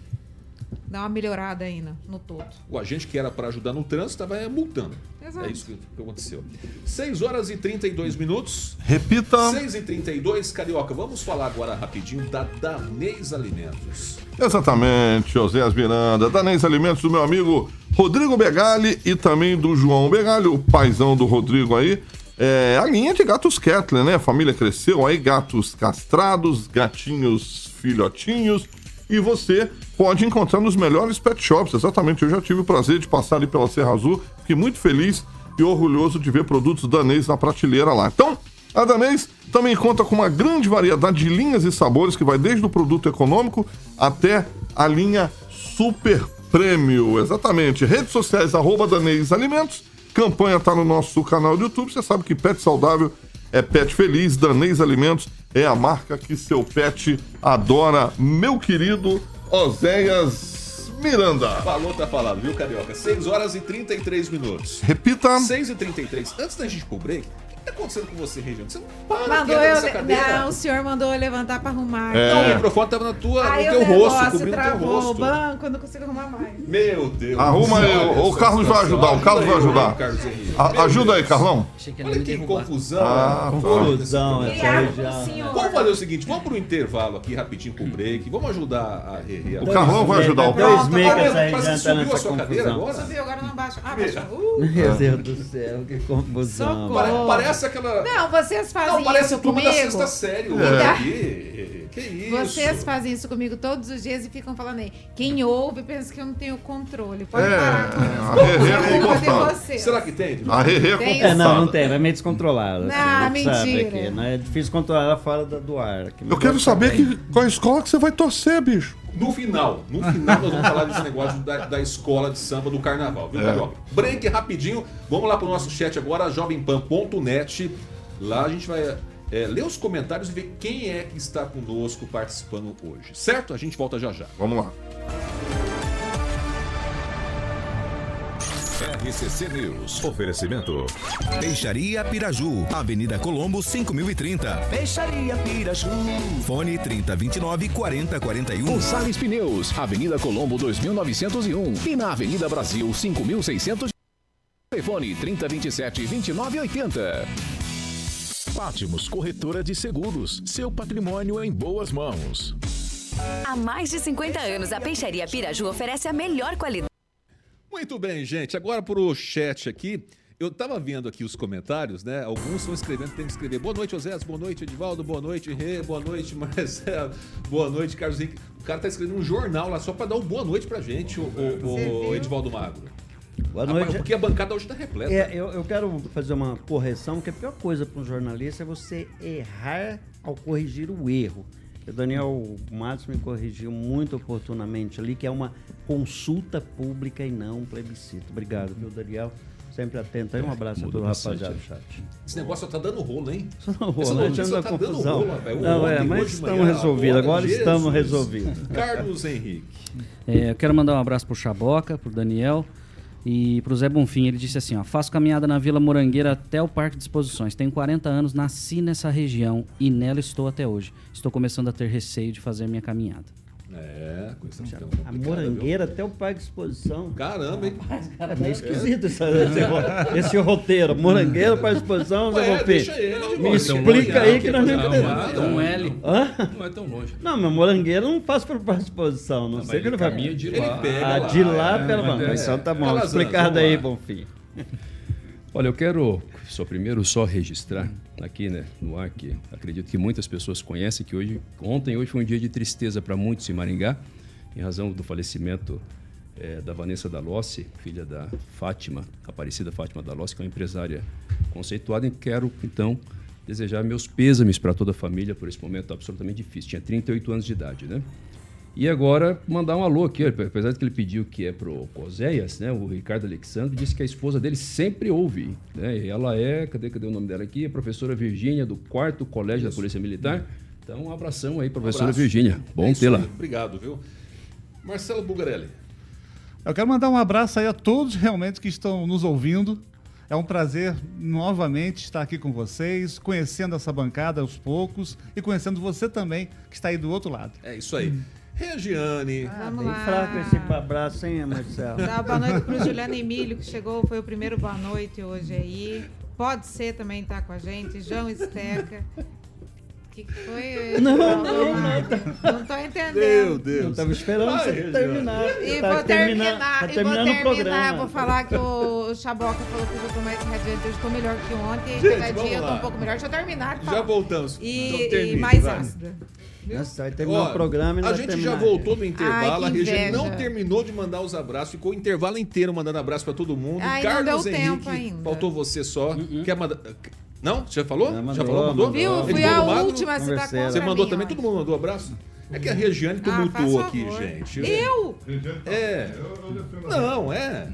dar uma melhorada aí no, no todo. O agente que era para ajudar no trânsito estava multando. Exato. É isso que que aconteceu. 6 horas e 32 minutos. Repita. 6 e 32 Carioca, vamos falar agora rapidinho da Danês Alimentos. Exatamente, Oséias Miranda, Danês Alimentos do meu amigo Rodrigo Begali e também do João Begali, o paizão do Rodrigo aí. É, a linha de gatos Kettler, né? A família cresceu aí, gatos castrados, gatinhos filhotinhos. E você pode encontrar nos melhores pet shops, exatamente. Eu já tive o prazer de passar ali pela Serra Azul, fiquei muito feliz e orgulhoso de ver produtos danês na prateleira lá. Então, a Danês também conta com uma grande variedade de linhas e sabores que vai desde o produto econômico até a linha super prêmio. Exatamente. Redes sociais, arroba Danês Alimentos. Campanha tá no nosso canal do YouTube. Você sabe que pet saudável é pet feliz. Danês Alimentos é a marca que seu pet adora. Meu querido Oséias Miranda. Falou, tá falado, viu, Carioca? 6 horas e 33 minutos. Repita. 6 e 33 Antes da gente ir pro break, que tá acontecendo com você, Regiane? Você não para Mandou eu, nessa cadeira. não, o senhor mandou eu levantar pra arrumar. É. Então, o microfone tava na tua, Aí no teu rosto, cobrindo o teu travou o rosto. banco, eu não consigo arrumar mais. Meu Deus. Arruma aí, o- Carlos vai ajudar, o Carlos vai ajudar. Ajuda aí. Carlão. Achei que ele Olha que confusão. Ah, tá. Confusão, senhor. Vamos fazer o seguinte, vamos pro intervalo aqui rapidinho pro break. Vamos ajudar a Rê. O Carlão vai ajudar o essa Parece que subiu a nessa sua cadeira confusão. agora? Subiu, agora não baixa. Ah, baixou. Uh, Meu Deus do céu, que confusão. Socorro. Pare- parece aquela... não, vocês fazem Não, parece isso turma da comigo. sexta série. Dá- aqui. Que isso? Vocês fazem isso comigo todos os dias e ficam falando aí. Quem ouve pensa que eu não tenho controle. Pode É, parar com a isso. Rê é É. Será que tem? A Rê é Tem É, não, não tem, ela é meio descontrolada. assim, Ah, a sabe mentira. aqui, né? É difícil controlar ela fora da- do ar. aqui, Eu quero saber que, qual escola que você vai torcer, bicho. No final, no final nós vamos falar desse negócio da, da escola de samba do carnaval, viu, É. Carioca? Break rapidinho. Vamos lá pro nosso chat agora, jovempan.net. Lá a gente vai é, ler os comentários e ver quem é que está conosco participando hoje. Certo? A gente volta já já. Vamos lá. RCC News. Oferecimento. Peixaria Piraju, Avenida Colombo 5030. Peixaria Piraju. Fone 3029 4041. Gonçalves Pneus, Avenida Colombo 2901 e na Avenida Brasil 5600. Telefone 3027 2980. Pátimos Corretora de Seguros, seu patrimônio em boas mãos. Há mais de 50 anos, a Peixaria Piraju oferece a melhor qualidade. Muito bem, gente. Agora pro chat aqui. Eu tava vendo aqui os comentários, né? Alguns estão escrevendo, tem que escrever. Boa noite, Osés. Boa noite, Edivaldo. Boa noite, Rê. Boa noite, Marcelo. Boa noite, Carlos Henrique. O cara tá escrevendo um jornal lá só pra dar um boa noite pra gente, o, o- o Edivaldo Magro. Boa Rapaz, noite. Porque a bancada hoje tá repleta. É, eu, eu quero fazer uma correção, que a pior coisa para um jornalista é você errar ao corrigir o erro. O Daniel Matos me corrigiu muito oportunamente ali, que é uma consulta pública e não um plebiscito. Obrigado, viu, Daniel? Sempre atento aí. Um abraço a Muda todo rapaziada do chat. Esse negócio só tá dando rolo, hein? Só não Essa rola, notícia anda tá dando confusão. rolo, rapaz. Não, é, mas estamos resolvidos. Agora Jesus. estamos resolvidos. Carlos Henrique. É, eu quero mandar um abraço pro Chaboca, pro Daniel e pro Zé Bonfim. Ele disse assim, ó, faço caminhada na Vila Morangueira até o Parque de Exposições. Tenho 40 anos, nasci nessa região e nela estou até hoje. Estou começando a ter receio de fazer minha caminhada. É, coisa tão A morangueira até o Parque de Exposição. viu? Caramba, hein? Cara, é meio esquisito esse, esse esse roteiro. Morangueira, Parque de Exposição, Zé de Me explica aí que nós não Não, entendemos. é um L. Hã? Não é tão longe. Não, meu morangueiro não passa pelo Parque de Exposição. Não, Mas sei que ele vai. caminha de Ele lá. pega Ah, lá, de lá, é, pelo mas menos. é. Então tá bom. Explicado aí. Bonfim. Olha, eu quero só primeiro só registrar aqui, né, no ar que acredito que muitas pessoas conhecem que hoje, ontem, hoje foi um dia de tristeza para muitos em Maringá, em razão do falecimento eh, da Vanessa Dalossi, filha da Fátima, Aparecida Fátima Dalossi, que é uma empresária conceituada, e quero então desejar meus pêsames para toda a família por esse momento absolutamente difícil. Tinha 38 anos de idade, né? E agora mandar um alô aqui, apesar de que ele pediu que é pro Oséias, né? O Ricardo Alexandre disse que a esposa dele sempre ouve, né? E ela é, cadê, cadê o nome dela aqui? A professora Virgínia do quarto colégio da Polícia Militar. Então, um abração aí, professora abraço. Virgínia. Bom É isso tê-la. Obrigado, viu? Marcelo Bugarelli. Eu quero mandar um abraço aí a todos realmente que estão nos ouvindo. É um prazer novamente estar aqui com vocês, conhecendo essa bancada aos poucos e conhecendo você também que está aí do outro lado. É isso aí. Regiane. Ah, Vamos bem lá. fraco esse abraço, hein, Marcelo? Dá boa noite pro Juliano Emílio, que chegou, foi o primeiro boa noite hoje aí. Pode ser também tá com a gente. João Esteca. O que, que foi? Não, João? não, Não tô entendendo. Meu Deus. Eu tava esperando você terminar. E Tá vou termina- terminar, tá e vou terminando o terminar, vou falar que o, o Chaboca falou que eu tô mais radiante, hoje tô melhor que ontem, Gente, cada dia eu tô um pouco melhor. Deixa eu terminar. de Já voltamos. E, Então e termine, mais vai. ácida. Nossa, vai terminar Ó, o programa e a gente já terminar. voltou do intervalo, Ai, a inveja. não terminou de mandar os abraços, ficou o intervalo inteiro mandando abraço pra todo mundo. Ai, não Carlos deu Henrique, tempo ainda. faltou você só. Uh-uh. Quer mandar. Não? Já falou? Já já mandou, falou? Mandou? mandou. Viu? Ele Fui a do Magro? última a se dar contra Você mandou mim também? hoje. Todo mundo mandou abraço? É que a Regiane Ah, tumultuou faz aqui, favor. gente. Eu? É. Não, é.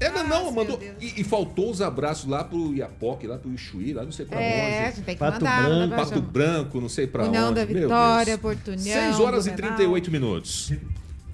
É, não, Ah, não, mandou. E, e faltou os abraços lá pro Iapoque, lá pro Ixuí, lá não sei pra É, a onde. gente tem que Pato mandar. Branco, manda pra Pato. Branco, não sei pra União onde. da Vitória, União. 6 horas e Blumenau. 38 minutos.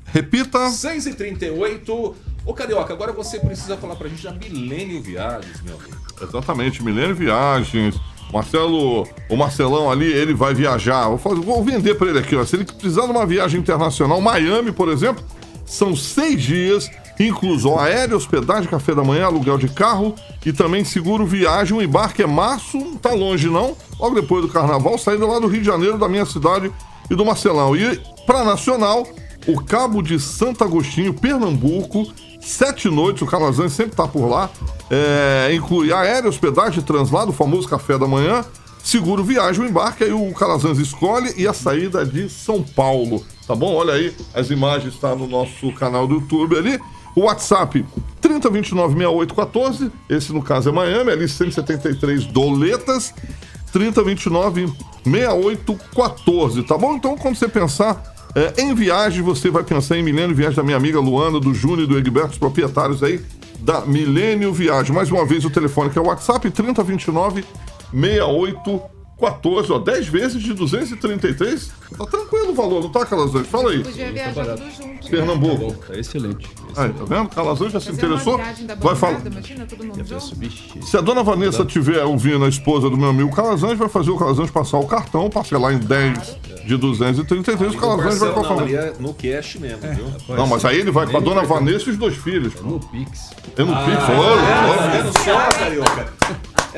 Repita. 6 e 38 Ô, Carioca, agora você precisa falar pra gente da Milênio Viagens, meu amigo. Exatamente, Milênio Viagens. Marcelo, o Marcelão ali, ele vai viajar. Vou, fazer- vou vender pra ele aqui, ó. Se ele precisar de uma viagem internacional, Miami, por exemplo, são seis dias, incluso aéreo, hospedagem, café da manhã, aluguel de carro e também seguro viagem. O embarque é março, não tá longe não. Logo depois do carnaval, saindo lá do Rio de Janeiro, da minha cidade e do Marcelão. E pra Nacional, o Cabo de Santo Agostinho, Pernambuco, sete noites, o Calazans sempre tá por lá. É, inclui aéreo, hospedagem, translado, o famoso café da manhã, seguro viagem, o embarque, aí o Calazans escolhe e a saída de São Paulo. Tá bom? Olha aí, as imagens estão no nosso canal do YouTube ali. O WhatsApp 30296814, esse no caso é Miami, ali 173 doletas. 3029 6814, tá bom? Então, quando você pensar é, em viagem, você vai pensar em Milênio Viagem da minha amiga Luana, do Júnior e do Egberto, os proprietários aí da Milênio Viagem. Mais uma vez o telefone que é o WhatsApp, 3029 6814, ó, 10 vezes de 233. Tá tranquilo o valor, não tá, Calazans? Fala aí. Podia viajar tudo junto. né? Pernambuco. Tá excelente. Aí, tá vendo? Calazans já se Fazer uma interessou? Vai falar. imagina todo mundo. Se a dona Vanessa estiver ouvindo a esposa do meu amigo Calazans, vai fazer o Calazans passar o cartão, parcelar em 10 de 233, o Calazans vai com a família. é no cash mesmo, viu? Não, mas aí ele vai com a dona Vanessa e os dois filhos. No Pix. É no Pix, Tá olha, olha. vendo só, Carioca?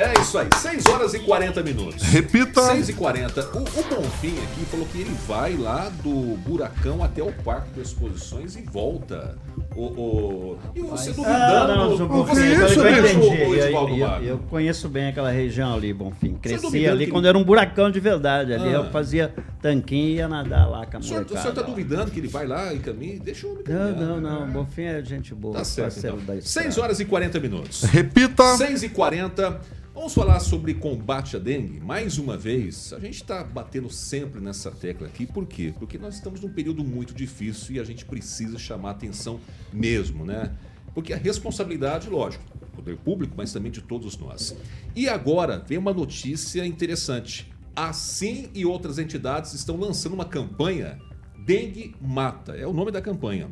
É isso aí, 6 horas e 40 minutos. Repita. 6 e 40 O, o Bonfim aqui falou que ele vai lá do Buracão até o Parque das Exposições e volta. O, o... E você duvidando Ah, não, do- Bonfim, agora que eu entendi. o- o Eu, eu- eu conheço bem aquela região ali, Bonfim. Cresci ali que- quando era um buracão de verdade. Ali Ah. eu fazia tanquinho e ia nadar lá com a O senhor, o senhor molecada. tá duvidando que ele vai lá e caminha? Deixa o homem Não, caminhar. não, não. Bonfim é gente boa. Tá certo, então. da 6 estrada. horas e 40 minutos. Repita. 6 e 40 Vamos falar sobre combate à dengue. Mais uma vez, a gente está batendo sempre nessa tecla aqui. Por quê? Porque nós estamos num período muito difícil e a gente precisa chamar atenção mesmo, né? Porque a responsabilidade, lógico, do poder público, mas também de todos nós. E agora vem uma notícia interessante. A SIM e outras entidades estão lançando uma campanha Dengue Mata. É o nome da campanha.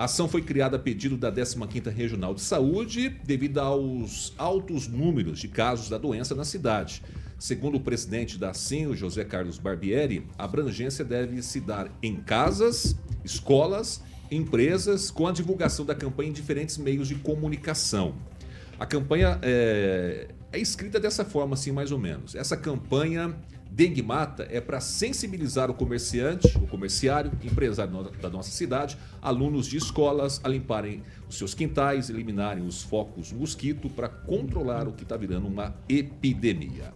A ação foi criada a pedido da 15ª Regional de Saúde devido aos altos números de casos da doença na cidade. Segundo o presidente da ASIM, o José Carlos Barbieri, a abrangência deve se dar em casas, escolas, empresas, com a divulgação da campanha em diferentes meios de comunicação. A campanha é, é escrita dessa forma, assim, mais ou menos. Essa campanha Dengue Mata é para sensibilizar o comerciante, o comerciário, empresário da nossa cidade, alunos de escolas a limparem os seus quintais, eliminarem os focos mosquito para controlar o que está virando uma epidemia.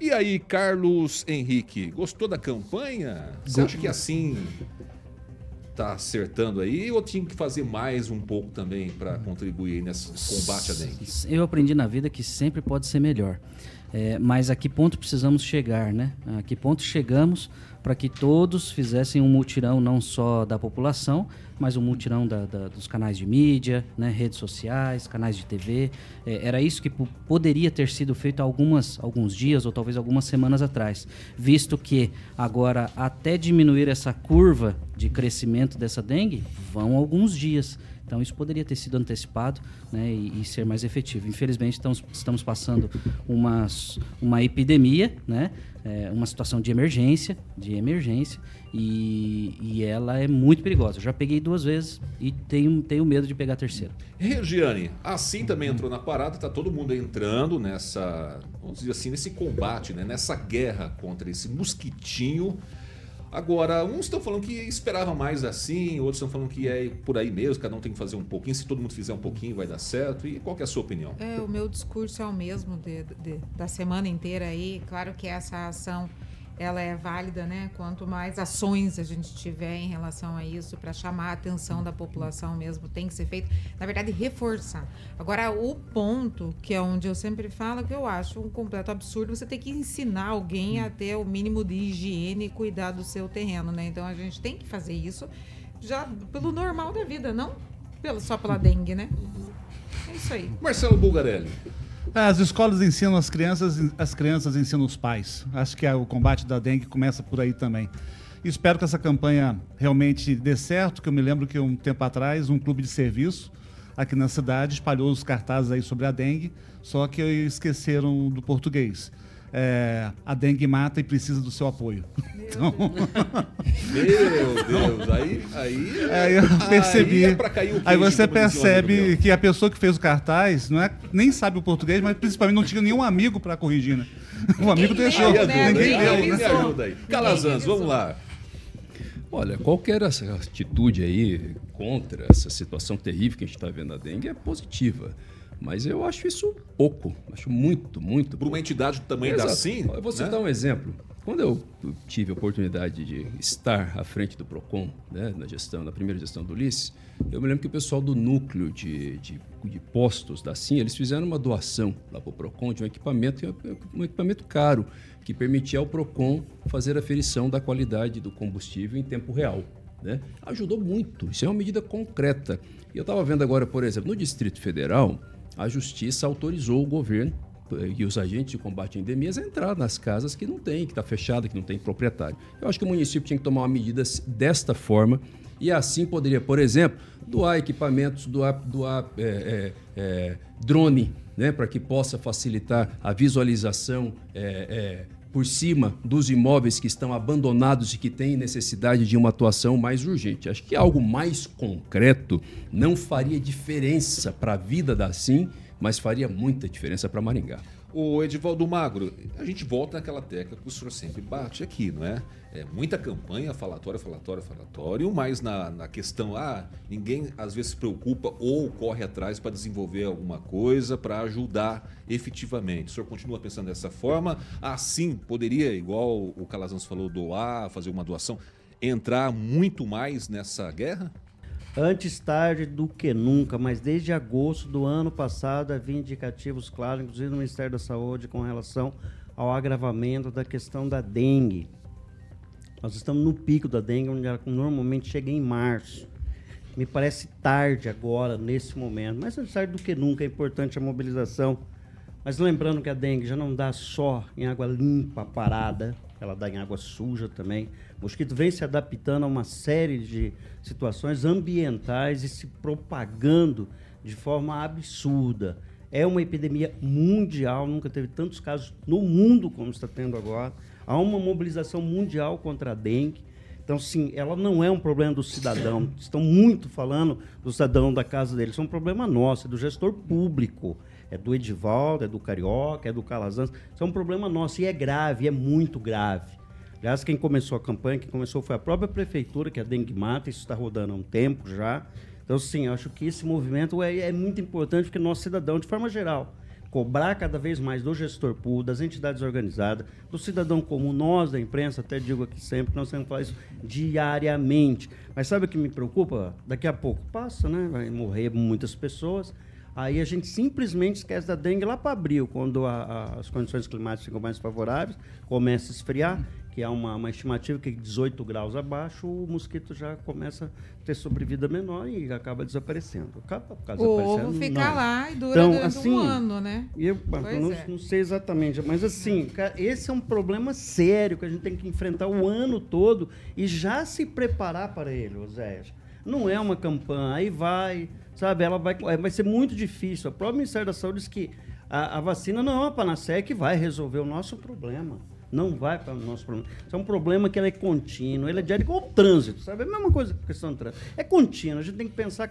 E aí, Carlos Henrique, gostou da campanha? Você acha que assim tá acertando aí ou tinha que fazer mais um pouco também para contribuir nesse combate à dengue? Eu aprendi na vida que sempre pode ser melhor. É, mas a que ponto precisamos chegar, né? A que ponto chegamos para que todos fizessem um mutirão não só da população, mas um mutirão da- da- dos canais de mídia, né? redes sociais, canais de TV. É, era isso que po- poderia ter sido feito algumas, alguns dias ou talvez algumas semanas atrás, visto que agora até diminuir essa curva de crescimento dessa dengue vão alguns dias. Então isso poderia ter sido antecipado né, e, e ser mais efetivo. Infelizmente estamos, estamos passando umas, uma epidemia, né, é, uma situação de emergência, de emergência, e, e ela é muito perigosa. Eu já peguei duas vezes e tenho, tenho medo de pegar a terceira. Regiane, assim também entrou na parada, tá todo mundo entrando nessa, vamos dizer assim, nesse combate, né? nessa guerra contra esse mosquitinho. Agora, uns estão falando que esperava mais assim, outros estão falando que é por aí mesmo, cada um tem que fazer um pouquinho, se todo mundo fizer um pouquinho vai dar certo. E qual é a sua opinião? É, o meu discurso é o mesmo de, de, da semana inteira aí. Claro que essa ação ela é válida, né? Quanto mais ações a gente tiver em relação a isso para chamar a atenção da população mesmo, tem que ser feito. Na verdade, reforçar. Agora, o ponto que é onde eu sempre falo que eu acho um completo absurdo você ter que ensinar alguém a ter o mínimo de higiene e cuidar do seu terreno, né? Então a gente tem que fazer isso já pelo normal da vida, não pelo, só pela dengue, né? É isso aí. Marcelo Bulgarelli. As escolas ensinam as crianças, as crianças ensinam os pais. Acho que o combate da dengue começa por aí também. Espero que essa campanha realmente dê certo, que eu me lembro que um tempo atrás um clube de serviço aqui na cidade espalhou os cartazes aí sobre a dengue, só que esqueceram do português. É, a dengue mata e precisa do seu apoio. Então... Meu Deus, aí, aí, aí eu percebi. Aí, é pra cair o aí você percebe meu. que a pessoa que fez o cartaz não é, nem sabe o português, mas principalmente não tinha nenhum amigo para corrigir, né? O amigo deixou. Aí ajuda, Ninguém deu, né? ajuda aí. Calazans, vamos lá. Olha, qualquer essa atitude aí contra essa situação terrível que a gente está vendo na dengue é positiva. Mas eu acho isso pouco. Acho muito, muito. Para uma entidade do tamanho da Exato. CIM, Eu vou citar né? um exemplo. Quando eu tive a oportunidade de estar à frente do PROCON, né, na gestão, na primeira gestão do Ulisses, eu me lembro que o pessoal do núcleo de, de, de postos da CIM, eles fizeram uma doação lá para o PROCON de um equipamento, um equipamento caro, que permitia ao PROCON fazer a ferição da qualidade do combustível em tempo real. Né? Ajudou muito, isso é uma medida concreta. E eu estava vendo agora, por exemplo, no Distrito Federal, a Justiça autorizou o governo eh, e os agentes de combate a endemias a entrar nas casas que não tem, que está fechada, que não tem proprietário. Eu acho que o município tinha que tomar uma medida desta forma e assim poderia, por exemplo, doar equipamentos, doar, doar é, é, é, drone, né, para que possa facilitar a visualização é, é, por cima dos imóveis que estão abandonados e que têm necessidade de uma atuação mais urgente. Acho que algo mais concreto não faria diferença para a vida da SIM, mas faria muita diferença para Maringá. O Edivaldo Magro, a gente volta naquela tecla que o senhor sempre bate aqui, não é? É muita campanha, falatório, falatório, falatório, mas na, na questão, ah, ninguém às vezes se preocupa ou corre atrás para desenvolver alguma coisa, para ajudar efetivamente. O senhor continua pensando dessa forma? Assim, poderia, igual o Calazans falou, doar, fazer uma doação, entrar muito mais nessa guerra? Antes tarde do que nunca, mas desde agosto do ano passado havia indicativos claros, inclusive no Ministério da Saúde, com relação ao agravamento da questão da dengue. Nós estamos no pico da dengue, onde ela normalmente chega em março. Me parece tarde agora, nesse momento, mas antes tarde do que nunca é importante a mobilização. Mas lembrando que a dengue já não dá só em água limpa, parada, ela dá em água suja também. O mosquito vem se adaptando a uma série de situações ambientais e se propagando de forma absurda. É uma epidemia mundial, nunca teve tantos casos no mundo como está tendo agora. Há uma mobilização mundial contra a dengue. Então, sim, ela não é um problema do cidadão. Estão muito falando do cidadão da casa dele. Isso é um problema nosso, é do gestor público. É do Edivaldo, é do Carioca, é do Calazans. Isso é um problema nosso e é grave, é muito grave. Aliás, quem começou a campanha, quem começou foi a própria prefeitura, que é a Dengue Mata, isso está rodando há um tempo já. Então, sim, acho que esse movimento é, é muito importante porque nosso cidadão, de forma geral, cobrar cada vez mais do gestor público, das entidades organizadas, do cidadão comum, nós da imprensa, até digo aqui sempre, nós temos que falar isso diariamente. Mas sabe o que me preocupa? Daqui a pouco passa, né? Vai morrer muitas pessoas. Aí a gente simplesmente esquece da dengue lá para abril, quando a, a, as condições climáticas ficam mais favoráveis, começa a esfriar, que há uma, uma estimativa que 18 graus abaixo, o mosquito já começa a ter sobrevida menor e acaba desaparecendo. Acaba, acaba O desaparecendo, ovo fica não. lá e dura Então, durante assim, um ano, né? Eu, eu não, é. não sei exatamente, mas assim, esse é um problema sério que a gente tem que enfrentar o ano todo e já se preparar para ele, Oséias. Não é uma campanha, aí vai, sabe? Ela vai, vai ser muito difícil. O próprio Ministério da Saúde diz que a, a vacina não é uma panaceia que vai resolver o nosso problema. Não vai para o nosso problema. Isso é um problema que ele é contínuo, ele é diário igual o trânsito, sabe? É a mesma coisa com a questão do trânsito. É contínuo, a gente tem que pensar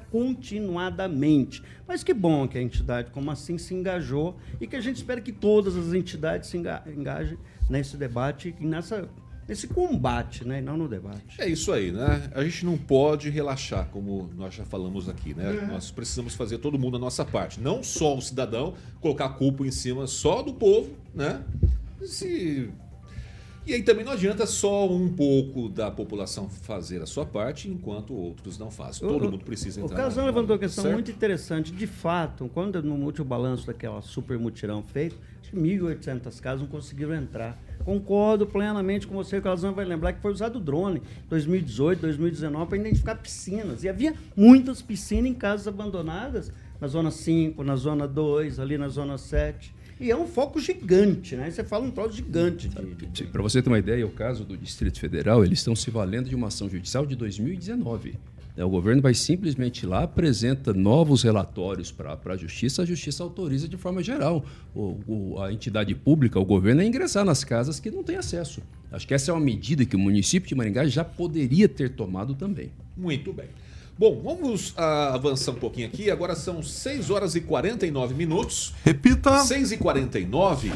continuadamente. Mas que bom que a entidade, como assim, se engajou e que a gente espera que todas as entidades se enga- engajem nesse debate e nessa, nesse combate, né? E não no debate. É isso aí, né? A gente não pode relaxar, como nós já falamos aqui, né? É. Nós precisamos fazer todo mundo a nossa parte. Não só o cidadão colocar a culpa em cima só do povo, né? Se... E aí também não adianta só um pouco da população fazer a sua parte, enquanto outros não fazem. Todo O- mundo precisa O entrar. Casão na- levantou uma questão certo? muito interessante. De fato, quando no último balanço daquela super mutirão feito, acho que 1.800 casas não conseguiram entrar. Concordo plenamente com você, o Casão vai lembrar que foi usado drone em 2018, 2019 para identificar piscinas. E havia muitas piscinas em casas abandonadas, na zona 5, na zona 2, ali na zona 7. E é um foco gigante, né? Você fala um troço gigante. De, Para você ter uma ideia, o caso do Distrito Federal, eles estão se valendo de uma ação judicial de 2019. Né? O governo vai simplesmente lá, apresenta novos relatórios para a Justiça, a Justiça autoriza de forma geral o, o- a entidade pública, o governo, a ingressar nas casas que não têm acesso. Acho que essa é uma medida que o município de Maringá já poderia ter tomado também. Muito bem. Bom, vamos ah, avançar um pouquinho aqui. Agora são 6 horas e 49 minutos. Repita. 6 e 49.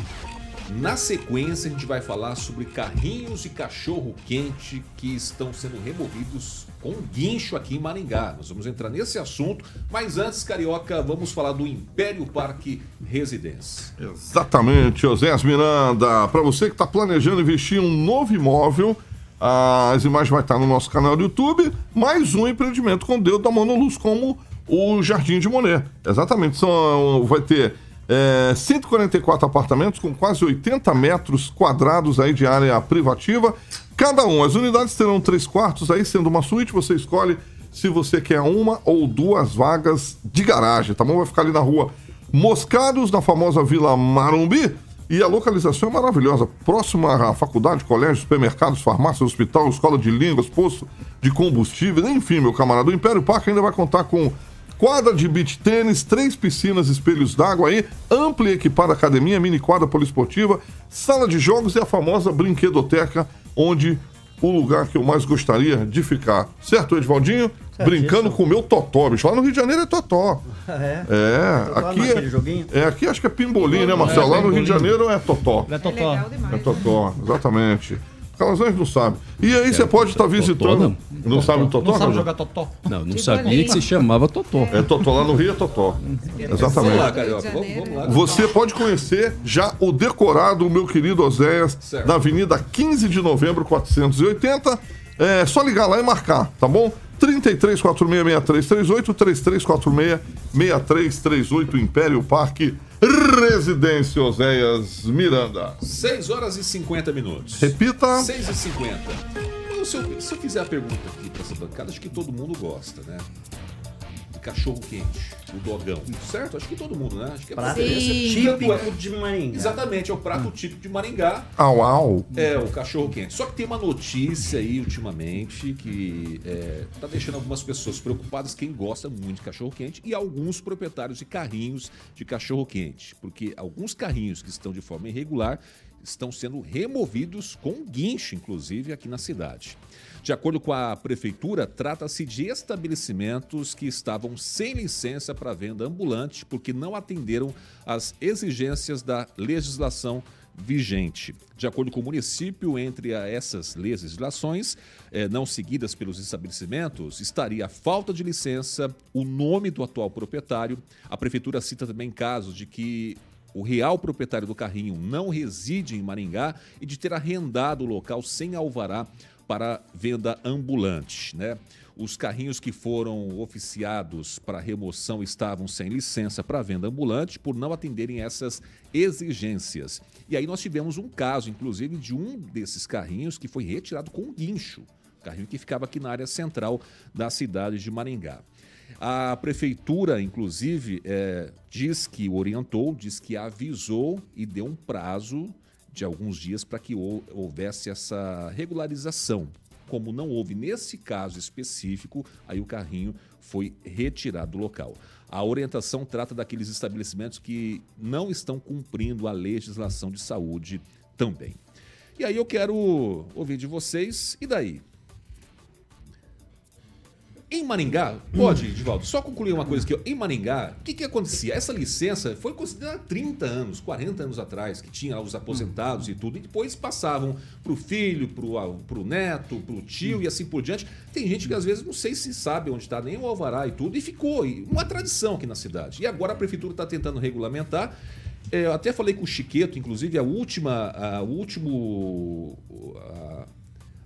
Na sequência, a gente vai falar sobre carrinhos e cachorro-quente que estão sendo removidos com guincho aqui em Maringá. Nós vamos entrar nesse assunto. Mas antes, Carioca, vamos falar do Império Parque Residência. Exatamente, Oséias Miranda. Para você que está planejando investir em um novo imóvel, as imagens vai estar no nosso canal do YouTube. Mais um empreendimento com Deus da Monoluz, como o Jardim de Monet. Exatamente, são, vai ter é, 144 apartamentos com quase 80 metros quadrados aí de área privativa. Cada um, as unidades terão três quartos aí, sendo uma suíte, você escolhe se você quer uma ou duas vagas de garagem, tá bom? Vai ficar ali na rua Moscados, na famosa Vila Marumbi. E a localização é maravilhosa, próxima à faculdade, colégio, supermercados, farmácia, hospital, escola de línguas, posto de combustível, enfim, meu camarada. O Império Parque ainda vai contar com quadra de beach tênis, três piscinas, espelhos d'água aí, ampla e equipada academia, mini quadra poliesportiva, sala de jogos e a famosa brinquedoteca, onde o lugar que eu mais gostaria de ficar. Certo, Edvaldinho? Brincando com o meu totó, bicho. Lá no Rio de Janeiro é totó. É? É, Totó aqui é, é, aqui acho que é pimbolim, né, Marcelo? É, Lá no Rio de. Janeiro é totó. É totó. É totó, exatamente. Calazans não sabe. E aí você pode estar visitando. Não, sabe o totó? Não sabe jogar totó? Não, não sabia que se chamava Totó. É totó, lá no Rio é totó. Exatamente. Vamos lá, Carioca. Vamos, vamos lá. Você pode conhecer já o decorado, o meu querido Oséias, na Avenida 15 de Novembro, 480. É só ligar lá e marcar, tá bom? 33466338, 33466338, Império Parque, Residência Oséias Miranda. 6 horas e 50 minutos. Repita. 6 e 50. Eu, se, eu, se eu fizer a pergunta aqui para essa bancada, acho que todo mundo gosta, né? Cachorro quente, o dogão. Certo? Acho que todo mundo, né? Acho que é Prato típico é- de Maringá. Exatamente, é o prato típico de Maringá. Au, au. É, o cachorro quente. Só que tem uma notícia aí ultimamente que é, tá deixando algumas pessoas preocupadas, quem gosta muito de cachorro quente, e alguns proprietários de carrinhos de cachorro quente. Porque alguns carrinhos que estão de forma irregular estão sendo removidos com guincho, inclusive, aqui na cidade. De acordo com a prefeitura, trata-se de estabelecimentos que estavam sem licença para venda ambulante porque não atenderam às exigências da legislação vigente. De acordo com o município, entre essas legislações eh, não seguidas pelos estabelecimentos, estaria a falta de licença, o nome do atual proprietário. A prefeitura cita também casos de que o real proprietário do carrinho não reside em Maringá e de ter arrendado o local sem alvará para venda ambulante, né? Os carrinhos que foram oficiados para remoção estavam sem licença para venda ambulante por não atenderem essas exigências. E aí nós tivemos um caso, inclusive, de um desses carrinhos que foi retirado com um guincho. Carrinho que ficava aqui na área central da cidade de Maringá. A prefeitura, inclusive, eh, diz que orientou, diz que avisou e deu um prazo de alguns dias para que hou- houvesse essa regularização. Como não houve nesse caso específico, aí o carrinho foi retirado do local. A orientação trata daqueles estabelecimentos que não estão cumprindo a legislação de saúde também. E aí eu quero ouvir de vocês, e daí? Em Maringá, pode, Divaldo, só concluir uma coisa aqui. Em Maringá, o que, que acontecia? Essa licença foi considerada 30 anos, 40 anos atrás, que tinha os aposentados e tudo, e depois passavam para o filho, para o neto, para o tio e assim por diante. Tem gente que às vezes não sei se sabe onde está nem o alvará e tudo, e ficou uma tradição aqui na cidade. E agora a prefeitura está tentando regulamentar. É, eu até falei com o Chiqueto, inclusive, a última. A, último. a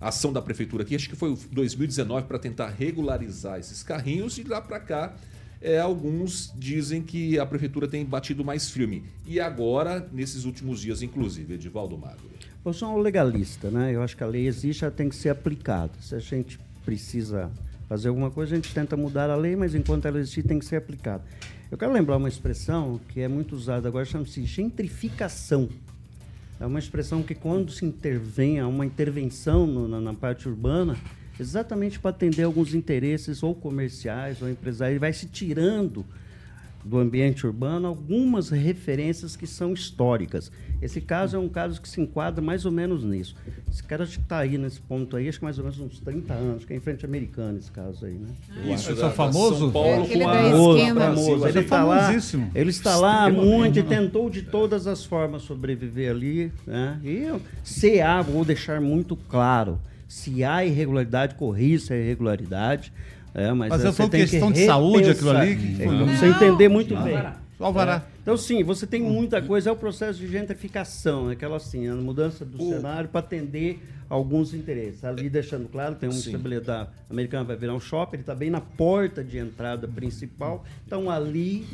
ação da prefeitura aqui, acho que foi 2019, para tentar regularizar esses carrinhos, e lá para cá, é, alguns dizem que a prefeitura tem batido mais firme. E agora, nesses últimos dias, inclusive, Edivaldo Magro. Eu sou um legalista, né? Eu acho que a lei existe, ela tem que ser aplicada. Se a gente precisa fazer alguma coisa, a gente tenta mudar a lei, mas enquanto ela existir, tem que ser aplicada. Eu quero lembrar uma expressão que é muito usada agora, chama-se gentrificação. É uma expressão que quando se intervém, há uma intervenção no- na, na parte urbana, exatamente para atender alguns interesses ou comerciais ou empresariais, vai se tirando do ambiente urbano algumas referências que são históricas. Esse caso é um caso que se enquadra mais ou menos nisso. Esse cara acho que está aí nesse ponto aí, acho que mais ou menos uns 30 anos, que é em frente americana esse caso aí, né? Isso, é da- famoso? São Paulo É aquele com da a- famoso, famoso. Ele Ele é está lá, famosíssimo. ele está lá há muito e tentou de todas as formas sobreviver ali, né? E se há, vou deixar muito claro, se há irregularidade, corrija a irregularidade. É, mas, Mas é, eu você falo questão que de saúde, aquilo ali, que É, foi- você entender muito bem. Alvará. É. Então, sim, você tem muita coisa, é o processo de gentrificação, é aquela assim, a mudança do O- cenário para atender alguns interesses. Ali deixando claro, tem um Sim. estabelecimento americano vai virar um shopping, ele está bem na porta de entrada principal. Então, ali,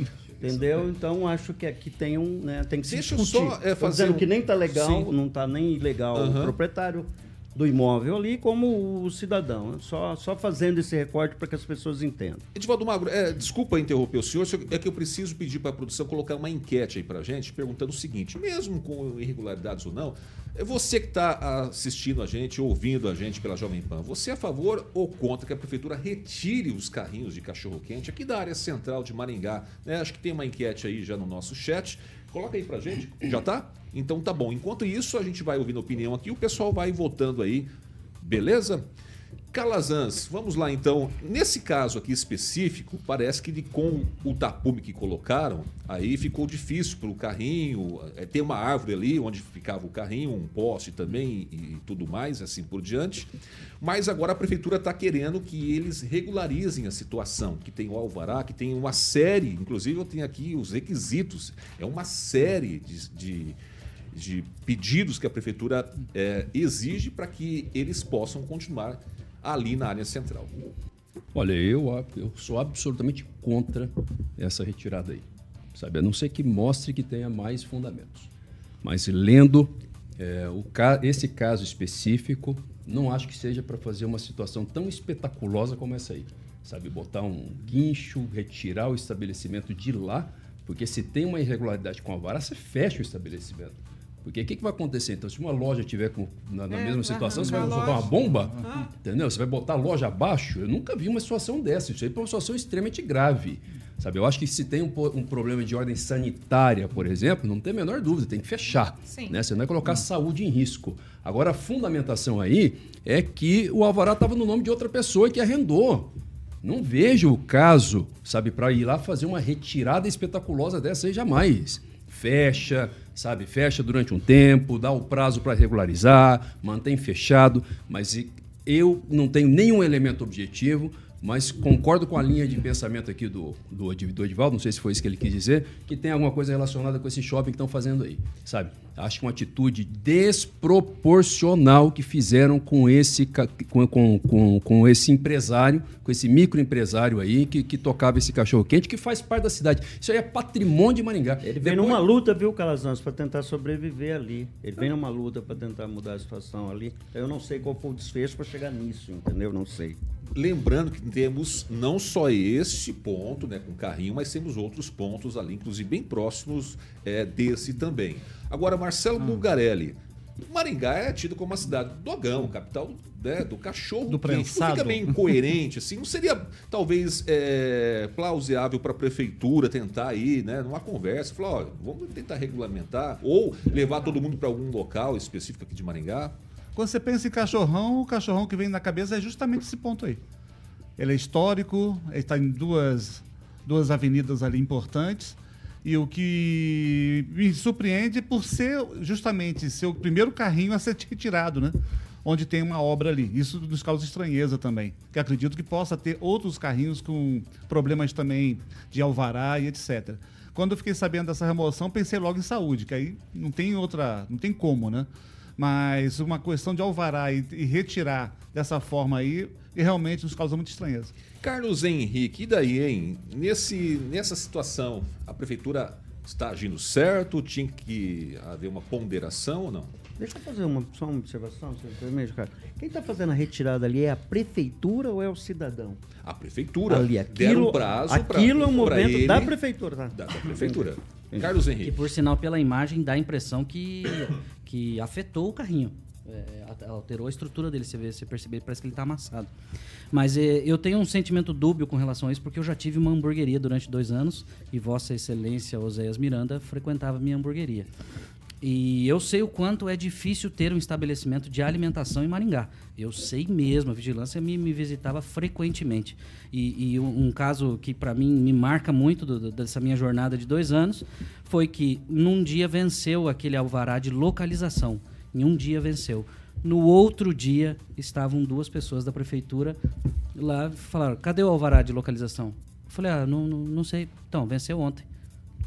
entendeu? Então, acho que aqui tem um, né, tem que se Deixa eu discutir. só, é, Tô fazer dizendo um- que nem está legal, Sim. não está nem ilegal Aham. o proprietário do imóvel ali, como o cidadão. né? Só, só fazendo esse recorte para que as pessoas entendam. Edivaldo Magro, é, desculpa interromper o senhor, é que eu preciso pedir para a produção colocar uma enquete aí para gente, perguntando o seguinte: mesmo com irregularidades ou não, é você que está assistindo a gente, ouvindo a gente pela Jovem Pan, você é a favor ou contra que a prefeitura retire os carrinhos de cachorro-quente aqui da área central de Maringá? né? Acho que tem uma enquete aí já no nosso chat. Coloca aí pra gente. Já tá? Então tá bom. Enquanto isso, a gente vai ouvindo opinião aqui, o pessoal vai votando aí. Beleza? Calazans, vamos lá então. Nesse caso aqui específico, parece que com o tapume que colocaram, aí ficou difícil para o carrinho. é, Tem uma árvore ali onde ficava o carrinho, um poste também e tudo mais, assim por diante. Mas agora a prefeitura está querendo que eles regularizem a situação, que tem o alvará, que tem uma série, inclusive eu tenho aqui os requisitos, é uma série de- de de pedidos que a prefeitura eh, exige para que eles possam continuar ali na área central. Olha, eu, eu sou absolutamente contra essa retirada aí. Sabe? A não ser que mostre que tenha mais fundamentos. Mas lendo é, o ca- esse caso específico, não acho que seja para fazer uma situação tão espetaculosa como essa aí. Sabe, botar um guincho, retirar o estabelecimento de lá, porque se tem uma irregularidade com a vara, você fecha o estabelecimento. Porque o que, que vai acontecer? Então, se uma loja tiver com, na, na É, mesma situação, você vai soltar uma bomba? Ah. Entendeu? Você vai botar a loja abaixo? Eu nunca vi uma situação dessa. Isso aí é uma situação extremamente grave. Sabe? Eu acho que se tem um, um problema de ordem sanitária, por exemplo, não tem a menor dúvida, tem que fechar. Sim. Né? Você não vai colocar a saúde em risco. Agora, a fundamentação aí é que o alvará estava no nome de outra pessoa que arrendou. Não vejo o caso, sabe, para ir lá fazer uma retirada espetaculosa dessa aí jamais. Fecha, sabe, fecha durante um tempo, dá o prazo para regularizar, mantém fechado, mas eu não tenho nenhum elemento objetivo, mas concordo com a linha de pensamento aqui do, do, do Edivaldo, não sei se foi isso que ele quis dizer, que tem alguma coisa relacionada com esse shopping que estão fazendo aí, sabe? Acho que uma atitude desproporcional que fizeram com esse, com, com, com, com esse empresário, com esse microempresário aí que, que tocava esse cachorro-quente, que faz parte da cidade. Isso aí é patrimônio de Maringá. Ele vem numa luta, viu, Calazans, para tentar sobreviver ali. Ele vem numa luta para tentar mudar a situação ali. Eu não sei qual foi o desfecho para chegar nisso, entendeu? Não sei. Lembrando que temos não só este ponto, né, com carrinho, mas temos outros pontos ali, inclusive bem próximos é, desse também. Agora, Marcelo Bulgarelli, Maringá é tido como uma cidade do dogão, capital né, do cachorro. Do prensado. Fica meio incoerente, assim. Não seria, talvez, é, plausível para a prefeitura tentar ir, né, numa conversa, falar, olha, vamos tentar regulamentar ou levar todo mundo para algum local específico aqui de Maringá? Quando você pensa em cachorrão, o cachorrão que vem na cabeça é justamente esse ponto aí. Ele é histórico, ele está em duas, duas avenidas ali importantes. E o que me surpreende por ser justamente ser o primeiro carrinho a ser retirado, né? Onde tem uma obra ali. Isso nos causa estranheza também. Que acredito que possa ter outros carrinhos com problemas também de alvará e etc. Quando eu fiquei sabendo dessa remoção, pensei logo em saúde, que aí não tem outra, não tem como, né? Mas uma questão de alvará e, e retirar dessa forma aí, e realmente nos causa muita estranheza. Carlos Henrique, e daí, hein? Nesse, nessa situação, a prefeitura está agindo certo? Tinha que haver uma ponderação ou não? Deixa eu fazer uma, só uma observação, se você permite, cara. Quem está fazendo a retirada ali é a prefeitura ou é o cidadão? A prefeitura. Ali, Deram aquilo, um prazo pra- aquilo é um pra movimento ele- da prefeitura, tá? Da, da prefeitura. Carlos Henrique. E por sinal, pela imagem, dá a impressão que, que afetou o carrinho. É, a- alterou a estrutura dele, você vê, você percebe, parece que ele está amassado. Mas é, eu tenho um sentimento dúbio com relação a isso, porque eu já tive uma hamburgueria durante dois anos e Vossa Excelência Oséias Miranda frequentava minha hamburgueria. E eu sei o quanto é difícil ter um estabelecimento de alimentação em Maringá. Eu sei mesmo, a vigilância me, me visitava frequentemente. E, e um, um caso que para mim me marca muito do- dessa minha jornada de dois anos foi que num dia venceu aquele alvará de localização. Em um dia venceu. No outro dia estavam duas pessoas da prefeitura lá falaram: cadê o alvará de localização? Eu falei: ah, não, não, não sei. Então, venceu ontem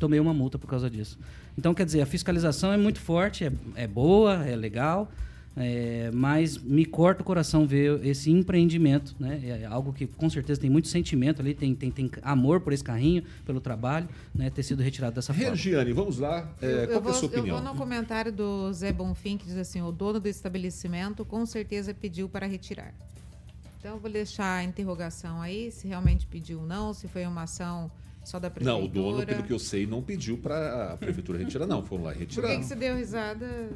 tomei uma multa por causa disso. Então, quer dizer, a fiscalização é muito forte, é, é boa, é legal, é, mas me corta o coração ver esse empreendimento, né? É algo que com certeza tem muito sentimento ali, tem, tem, tem amor por esse carrinho, pelo trabalho, né? Ter sido retirado dessa forma. Regiane, vamos lá. É, Eu- qual eu, é a sua eu opinião? vou no comentário do Zé Bonfim, que diz assim: o dono do estabelecimento com certeza pediu para retirar. Então, eu vou deixar a interrogação aí, se realmente pediu ou não, se foi uma ação só da prefeitura. Não, o dono, pelo que eu sei, não pediu para a prefeitura retirar, não. Foram lá e Por que, que você deu risada?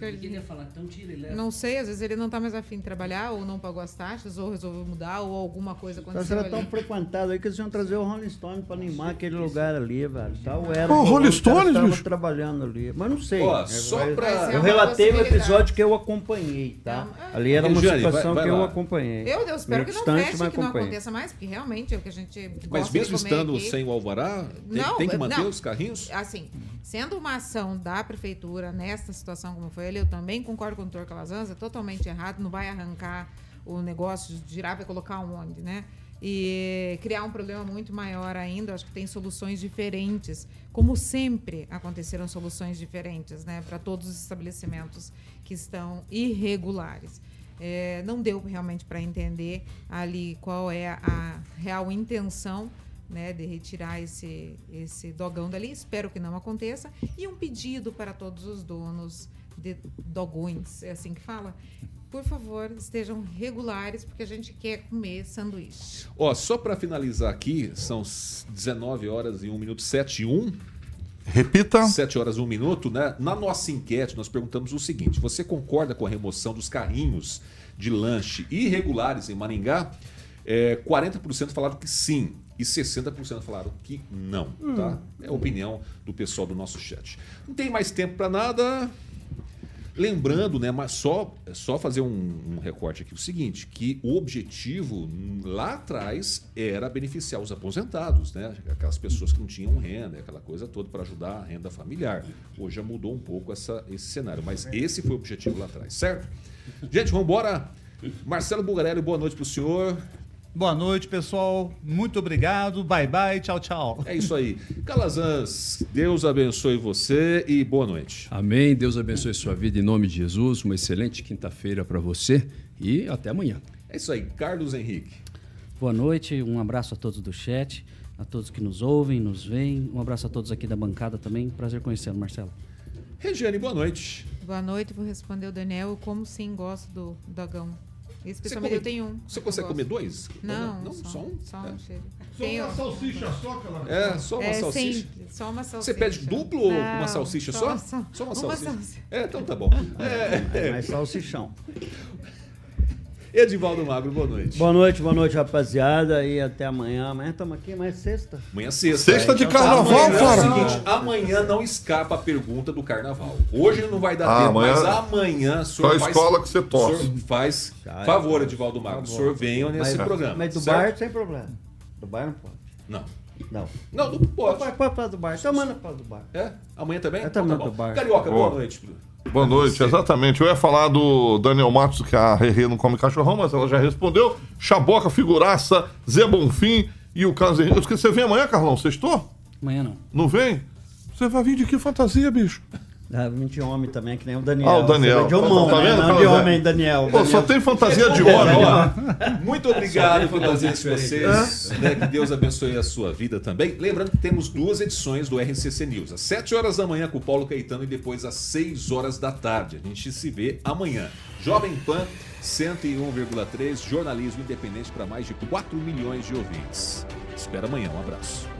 Queria falar, então tira e leva. Não sei, às vezes ele não tá mais afim de trabalhar, ou não pagou as taxas, ou resolveu mudar, ou alguma coisa aconteceu será tão ali. frequentado aí que eles iam trazer o Rolling Stone pra animar aquele lugar ali, velho. Tal era. O Rolling Stones, tava bicho? trabalhando ali. Mas não sei. Ó, É, só vai- pra- é Eu uma relatei o possibilidade. episódio que eu acompanhei, tá? Ali era uma Regiane, vai- situação vai que eu acompanhei. Eu, eu espero que não feche, mas que não aconteça mais, porque realmente é o que a gente Mas mesmo estando aqui. sem o alvará, tem, Não, tem que manter não. os carrinhos? Assim, sendo uma ação da prefeitura nesta situação como foi ele, eu também concordo com o doutor Calazans, é totalmente errado, não vai arrancar o negócio, girar, vai colocar onde, né? E criar um problema muito maior ainda, acho que tem soluções diferentes. Como sempre aconteceram soluções diferentes, né? Para todos os estabelecimentos que estão irregulares. É, não deu realmente para entender ali qual é a real intenção né, de retirar esse, esse dogão dali. Espero que não aconteça. E um pedido para todos os donos de dogões, é assim que fala. Por favor, estejam regulares, porque a gente quer comer sanduíche. Ó, só para finalizar aqui, são s- 19 horas e 1 minuto, 7 e 1. Repita. 7 horas e 1 minuto, né? Na nossa enquete, nós perguntamos o seguinte: você concorda com a remoção dos carrinhos de lanche irregulares em Maringá? É, 40% falaram que sim e 60% falaram que não, tá? É a opinião do pessoal do nosso chat. Não tem mais tempo para nada. Lembrando, né, mas só, só fazer um, um recorte aqui, o seguinte, que o objetivo hum, lá atrás era beneficiar os aposentados, né? Aquelas pessoas que não tinham renda, aquela coisa toda para ajudar a renda familiar. Hoje já mudou um pouco essa, esse cenário, mas esse foi o objetivo lá atrás, certo? Gente, vamos embora. Marcelo Bugarelli, boa noite para o senhor. Boa noite, pessoal. Muito obrigado. Bye, bye. Tchau, tchau. É isso aí. Calazans, Deus abençoe você e boa noite. Amém. Deus abençoe sua vida em nome de Jesus. Uma excelente quinta-feira para você e até amanhã. É isso aí, Carlos Henrique. Boa noite, um abraço a todos do chat, a todos que nos ouvem, nos veem. Um abraço a todos aqui da bancada também. Prazer conhecê-lo, Marcelo. Regiane, boa noite. Boa noite, vou responder o Daniel. Como sim gosto do dogão. Especialmente come- eu tenho um. Você consegue comer dois? Não, Não, só, só um? Só um É. Só uma salsicha só, aquela. É, só uma É, salsicha. simples, só uma Você salsicha. pede duplo ou uma salsicha só só? uma Só uma uma salsicha. salsicha. É, então tá bom. É, É é. mais salsichão. Edivaldo Magro, boa noite. Boa noite, boa noite, rapaziada. E até amanhã. Amanhã estamos aqui, mais sexta. Amanhã é sexta. Sexta de Então carnaval, amanhã, cara. É o seguinte, amanhã não escapa a pergunta do carnaval. Hoje não vai dar Ah, tempo, amanhã- mas amanhã o senhor Só a faz- escola que você o torce. senhor faz Já, favor. Edivaldo Magro. O senhor venha nesse Mas- programa. Mas do certo? bar sem problema. Do bar não pode. Não. Não. Não, não pode. Pode, pode falar do bar. Então manda para do bar. É? Amanhã também? Eu Então também tá do bar. Carioca, boa Boa. noite. Boa noite, exatamente. Eu ia falar do Daniel Matos, que a Rerê não come cachorrão, mas ela já respondeu. Chaboca, figuraça, Zé Bonfim e o Carlos Henrique. Eu esqueci, Você vem amanhã, Carlão? Sextou? Amanhã não. Não vem? Você vai vir de que fantasia, bicho? Ah, de homem também, que nem o Daniel. Ah, o Daniel. De homão, Tá né? vendo, Não Carlos de homem, Daniel. Pô, só Daniel. tem fantasia de homem. ó, Muito obrigado audiência de vocês. né? Que Deus abençoe a sua vida também. Lembrando que temos duas edições do RCC News. Às 7 horas da manhã com o Paulo Caetano e depois às 6 horas da tarde. A gente se vê amanhã. Jovem Pan 101,3, jornalismo independente para mais de 4 milhões de ouvintes. Espera amanhã. Um abraço.